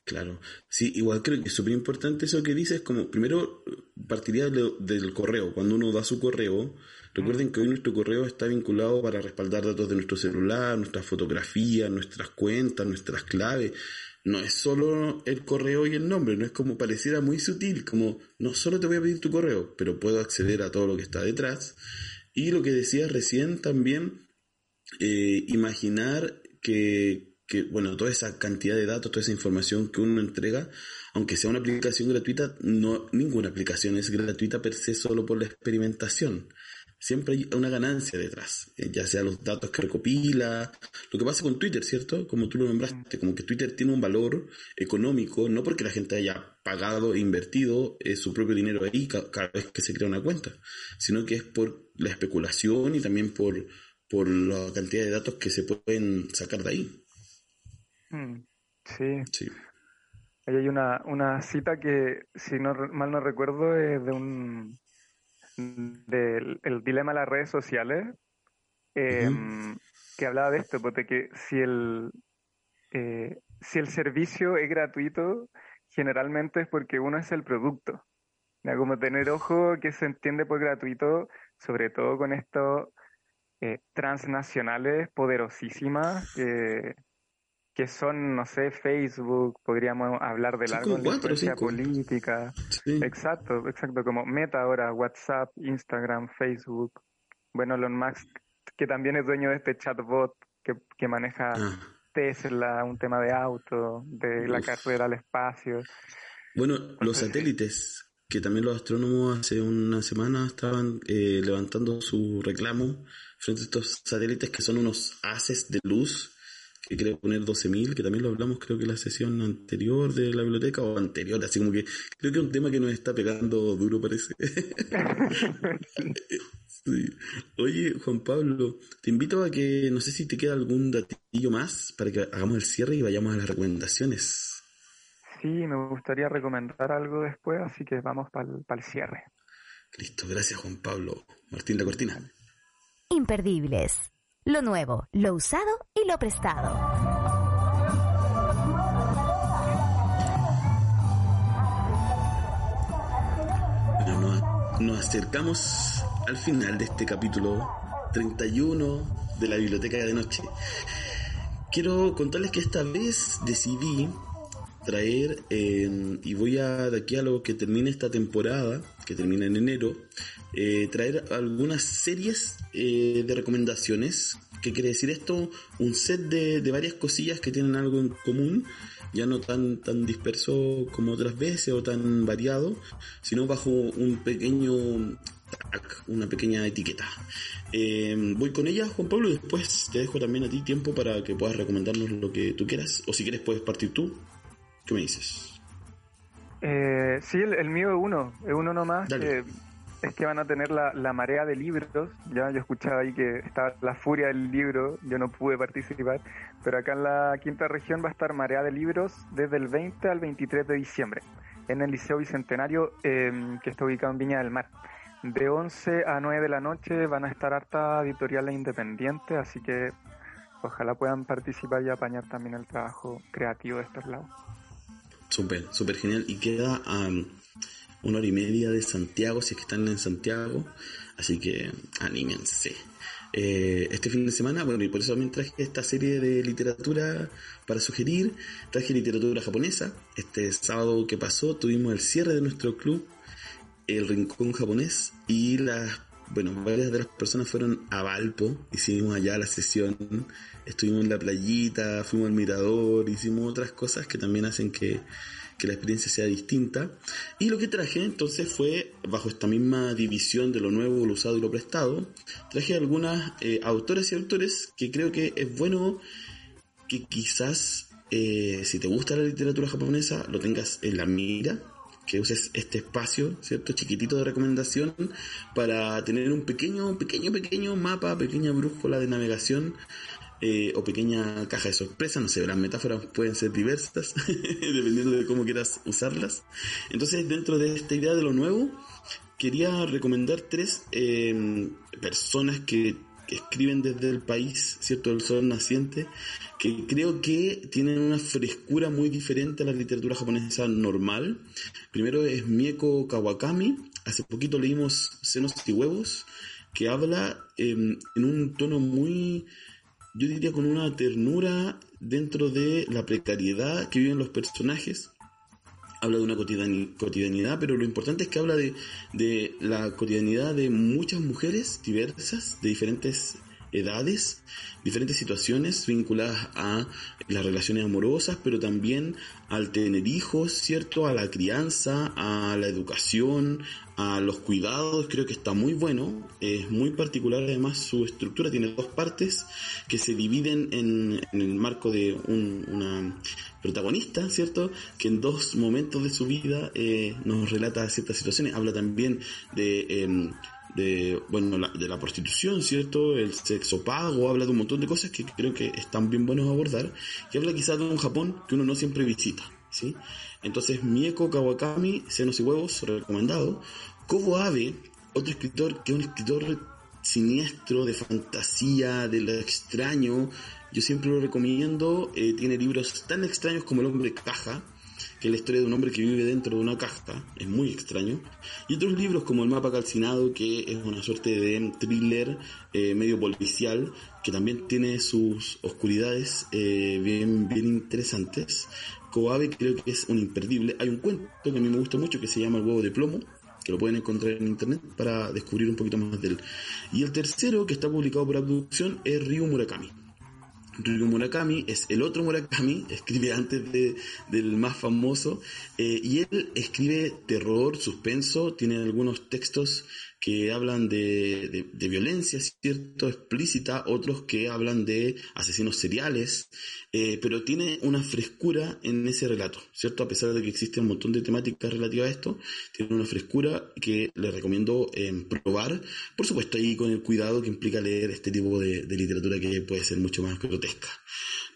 Claro, sí, igual creo que es súper importante eso que dices, como primero partiría de- del correo, cuando uno da su correo, recuerden que hoy nuestro correo está vinculado para respaldar datos de nuestro celular, nuestras fotografías, nuestras cuentas, nuestras claves, no es solo el correo y el nombre, no es como pareciera muy sutil, como no solo te voy a pedir tu correo, pero puedo acceder a todo lo que está detrás. Y lo que decías recién también, eh, imaginar que, que, bueno, toda esa cantidad de datos, toda esa información que uno entrega, aunque sea una aplicación gratuita, no, ninguna aplicación es gratuita per se solo por la experimentación. Siempre hay una ganancia detrás, eh, ya sea los datos que recopila, lo que pasa con Twitter, ¿cierto? Como tú lo nombraste, como que Twitter tiene un valor económico, no porque la gente haya pagado e invertido eh, su propio dinero ahí ca- cada vez que se crea una cuenta, sino que es por la especulación y también por, por la cantidad de datos que se pueden sacar de ahí. Mm, Sí, Sí. ahí hay una, una cita que, si no mal no recuerdo, es de un del el dilema de las redes sociales, eh, que hablaba de esto, pues, de que si el eh, si el servicio es gratuito, generalmente es porque uno es el producto. Como tener ojo que se entiende por gratuito, sobre todo con estos eh, transnacionales poderosísimas que, que son, no sé, Facebook, podríamos hablar de largo la influencia cinco. política. Sí. Exacto, exacto, como Meta ahora, WhatsApp, Instagram, Facebook. Bueno, Elon Musk, que también es dueño de este chatbot que, que maneja Ah. Tesla, un tema de auto, de la Uf. carrera al espacio. Bueno, los satélites, que también los astrónomos hace una semana estaban eh, levantando su reclamo frente a estos satélites que son unos haces de luz, que quiere poner 12.000, que también lo hablamos creo que en la sesión anterior de la biblioteca, o anterior, así como que creo que es un tema que nos está pegando duro parece. Sí. Oye, Juan Pablo, te invito a que, no sé si te queda algún datillo más para que hagamos el cierre y vayamos a las recomendaciones. Sí, me gustaría recomendar algo después, así que vamos para el cierre. Listo, gracias Juan Pablo. Martín La Cortina. Imperdibles. Lo nuevo, lo usado y lo prestado. Bueno, nos, acercamos al final de este capítulo 31 de la Biblioteca de Noche. Quiero contarles que esta vez decidí traer, eh, y voy a, de aquí a lo que termine esta temporada, que termina en enero, eh, traer algunas series eh, de recomendaciones. ¿Qué quiere decir esto? Un set de, de varias cosillas que tienen algo en común, ya no tan, tan disperso como otras veces o tan variado, sino bajo un pequeño tag, una pequeña etiqueta. Eh, voy con ella, Juan Pablo, y después te dejo también a ti tiempo para que puedas recomendarnos lo que tú quieras, o si quieres puedes partir tú. ¿Qué me dices? Eh, sí, el, el mío es uno, es uno nomás que es que van a tener la, la, marea de libros. Ya yo escuchaba ahí que estaba la furia del libro, yo no pude participar, pero acá en la quinta región va a estar marea de libros desde el 20 al 23 de diciembre en el Liceo Bicentenario em, que está ubicado en Viña del Mar. De 11 a 9 de la noche van a estar harta editoriales independientes, así que ojalá puedan participar y apañar también el trabajo creativo de estos lados. Súper, súper genial. Y queda a una hora y media de Santiago, si es que están en Santiago. Así que anímense. Eh, este fin de semana, bueno, y por eso también traje esta serie de literatura para sugerir. Traje literatura japonesa. Este sábado que pasó tuvimos el cierre de nuestro club, el Rincón Japonés, y las, bueno, varias de las personas fueron a Valpo. Hicimos allá la sesión, estuvimos en la playita, fuimos al mirador, hicimos otras cosas que también hacen que que la experiencia sea distinta. Y lo que traje entonces fue, bajo esta misma división de lo nuevo, lo usado y lo prestado, traje algunas eh, autores y autores que creo que es bueno que quizás, eh, si te gusta la literatura japonesa, lo tengas en la mira, que uses este espacio, ¿cierto? Chiquitito de recomendación para tener un pequeño, pequeño, pequeño mapa, pequeña brújula de navegación eh, o pequeña caja de sorpresa, no sé, las metáforas pueden ser diversas, dependiendo de cómo quieras usarlas. Entonces, dentro de esta idea de lo nuevo, quería recomendar tres em, personas que, escriben desde el país, ¿cierto? El sol naciente, que creo que tienen una frescura muy diferente a la literatura japonesa normal. Primero es Mieko Kawakami, hace poquito leímos Senos y Huevos, que habla em, en un tono muy yo diría con una ternura dentro de la precariedad que viven los personajes. Habla de una cotidianidad, pero lo importante es que habla de, de la cotidianidad de muchas mujeres diversas, de diferentes edades, diferentes situaciones vinculadas a las relaciones amorosas, pero también al tener hijos, ¿cierto? A la crianza, a la educación, a los cuidados, creo que está muy bueno, es muy particular además su estructura, tiene dos partes que se dividen en, el marco de una protagonista, ¿cierto? Que en dos momentos de su vida eh, nos relata ciertas situaciones, habla también de... Em, de, bueno, la, de la prostitución, ¿cierto? El sexo pago, habla de un montón de cosas que creo que están bien buenos a abordar, que habla quizás de un Japón que uno no siempre visita, ¿sí? Entonces, Mieko Kawakami, Senos y Huevos, recomendado. Kobo Abe, otro escritor que es un escritor siniestro, de fantasía, de lo extraño, yo siempre lo recomiendo, eh, tiene libros tan extraños como El hombre caja, que es la historia de un hombre que vive dentro de una caja, es muy extraño. Y otros libros como El mapa calcinado, que es una suerte de thriller eh, medio policial, que también tiene sus oscuridades eh, bien, bien interesantes. Koabe creo que es un imperdible. Hay un cuento que a mí me gusta mucho que se llama El huevo de plomo, que lo pueden encontrar en internet para descubrir un poquito más de él. Y el tercero que está publicado por la producción es Ryu Murakami. Ryu Murakami es el otro Murakami, escribe antes de, del más famoso, eh, y él escribe terror, suspenso, tiene algunos textos que hablan de, de, violencia, ¿cierto? Explícita, otros que hablan de asesinos seriales, eh, pero tiene una frescura en ese relato, ¿cierto? A pesar de que existe un montón de temáticas relativas a esto, tiene una frescura que le recomiendo eh, probar, por supuesto ahí con el cuidado que implica leer este tipo de, de literatura que puede ser mucho más grotesca.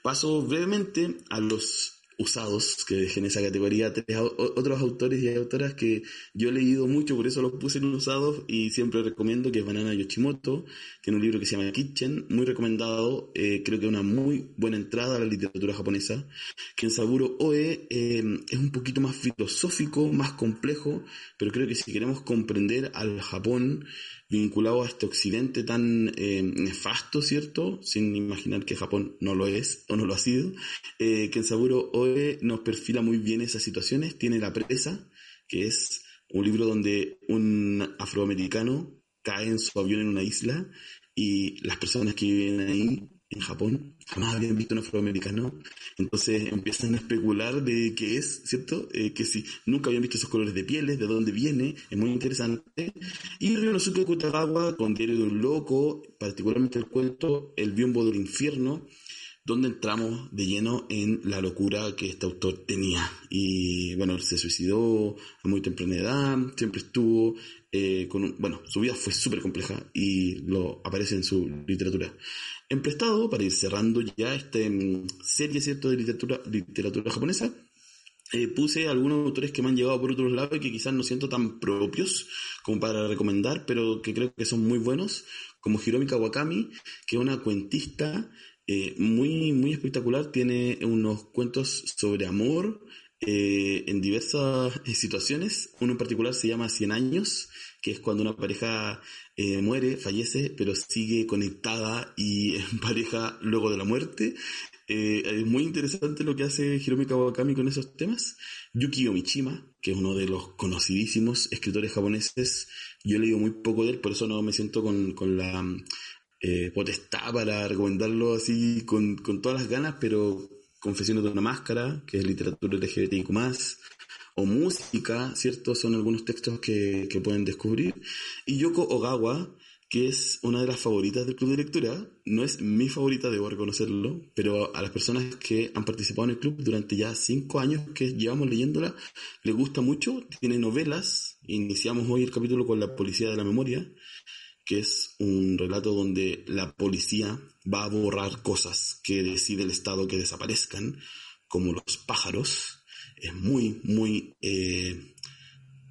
Paso brevemente a los usados que dejen esa categoría tres otros autores y autoras que yo he leído mucho, por eso los puse en usados y siempre recomiendo que es Banana Yoshimoto, tiene un libro que se llama Kitchen, muy recomendado, eh, creo que una muy buena entrada a la literatura japonesa. Kensaburo Oe eh, es un poquito más filosófico, más complejo, pero creo que si queremos comprender al Japón vinculado a este occidente tan eh, nefasto, ¿cierto? Sin imaginar que Japón no lo es o no lo ha sido. Eh, Kensaburo Oe nos perfila muy bien esas situaciones. Tiene La Presa, que es un libro donde un afroamericano cae en su avión en una isla y las personas que viven ahí en Japón jamás habían visto un afroamericano. Entonces empiezan a especular de qué es, ¿cierto? Eh, que si nunca habían visto esos colores de pieles, de dónde viene, es muy interesante. Y Ryonosuke Kutagawa, con Diario de un Loco, particularmente el cuento El biombo del infierno, donde entramos de lleno en la locura que este autor tenía. Y bueno, se suicidó a muy temprana edad, siempre estuvo eh, con un, bueno, su vida fue súper compleja y lo aparece en su literatura. Emprestado, para ir cerrando ya esta mm, serie, ¿cierto?, de literatura, literatura japonesa, eh, puse algunos autores que me han llegado por otros lados y que quizás no siento tan propios como para recomendar, pero que creo que son muy buenos, como Hiromi Kawakami, que es una cuentista eh, muy, muy espectacular, tiene unos cuentos sobre amor eh, en diversas situaciones, uno en particular se llama Cien años, que es cuando una pareja eh, muere, fallece, pero sigue conectada y en pareja luego de la muerte. es muy interesante lo que hace Hiromi Kawakami con esos temas. Yukio Mishima, que es uno de los conocidísimos escritores japoneses, yo he leído muy poco de él, por eso no me siento con, con la eh, potestad para recomendarlo así con, con, todas las ganas, pero Confesiones de una máscara, que es literatura LGBTIQ+, o música, ¿cierto? Son algunos textos que, que pueden descubrir. Y Yoko Ogawa, que es una de las favoritas del club de lectura, no es mi favorita, debo reconocerlo, pero a las personas que han participado en el club durante ya cinco años que llevamos leyéndola, le gusta mucho, tiene novelas, iniciamos hoy el capítulo con La Policía de la Memoria, que es un relato donde la policía va a borrar cosas que decide el Estado que desaparezcan, como los pájaros. Es muy, muy... Eh,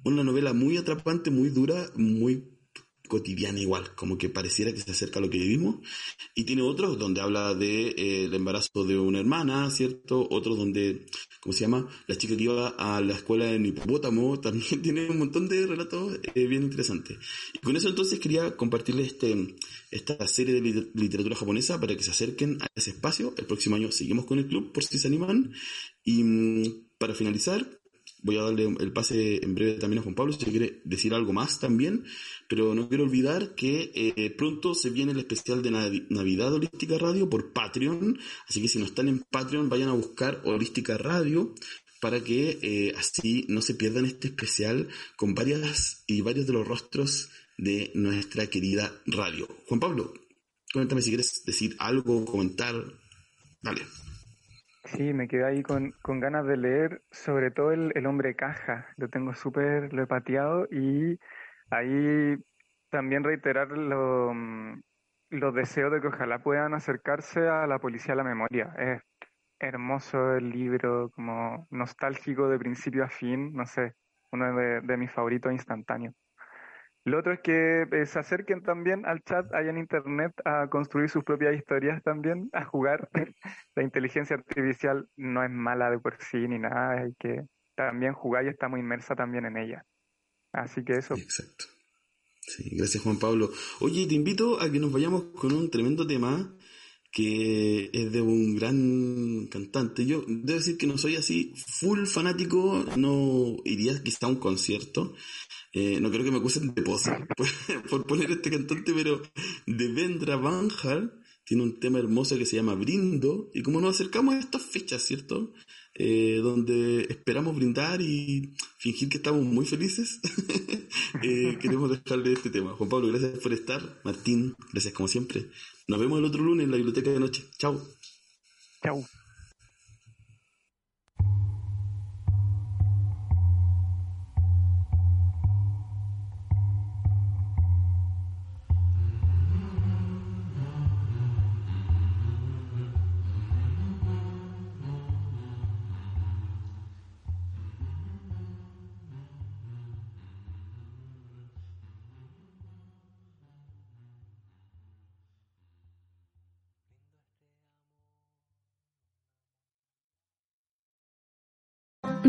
una novela muy atrapante, muy dura, muy cotidiana igual, como que pareciera que se acerca a lo que vivimos. Y tiene otros donde habla de eh, el embarazo de una hermana, ¿cierto? Otros donde, ¿cómo se llama? La chica que iba a la escuela en hipopótamo, también tiene un montón de relatos eh, bien interesantes. Y con eso entonces quería compartirles este, esta serie de literatura japonesa para que se acerquen a ese espacio. El próximo año seguimos con el club por si se animan. Y mm, para finalizar, voy a darle el pase en breve también a Juan Pablo si quiere decir algo más también, pero no quiero olvidar que eh, pronto se viene el especial de Navidad Holística Radio por Patreon, así que si no están en Patreon vayan a buscar Holística Radio para que eh, así no se pierdan este especial con varias y varios de los rostros de nuestra querida radio. Juan Pablo, cuéntame si quieres decir algo, comentar. Dale. Sí, me quedé ahí con, con ganas de leer, sobre todo el, el hombre caja. Lo tengo súper, lo he pateado y ahí también reiterar lo, mm, los deseos de que ojalá puedan acercarse a la policía de la memoria. Es hermoso el libro, como nostálgico de principio a fin, no sé, uno de, de mis favoritos instantáneos. Lo otro es que eh, se acerquen también al chat ahí en internet a construir sus propias historias también, a jugar. La inteligencia artificial no es mala de por sí ni nada, hay que también jugar y está muy inmersa también en ella. Así que eso. Exacto. Sí, gracias Juan Pablo. Oye, te invito a que nos vayamos con un tremendo tema que es de un gran cantante. Yo debo decir que no soy así full fanático, no iría quizá a un concierto, eh, no creo que me acusen de posa por, poner este cantante, pero Devendra Banjar tiene un tema hermoso que se llama Brindo, y como nos acercamos a estas fechas, ¿cierto? Eh, donde esperamos brindar y fingir que estamos muy felices, eh, queremos dejarle este tema. Juan Pablo, gracias por estar. Martín, gracias como siempre. Nos vemos el otro lunes en la biblioteca de noche. Chao. Chao.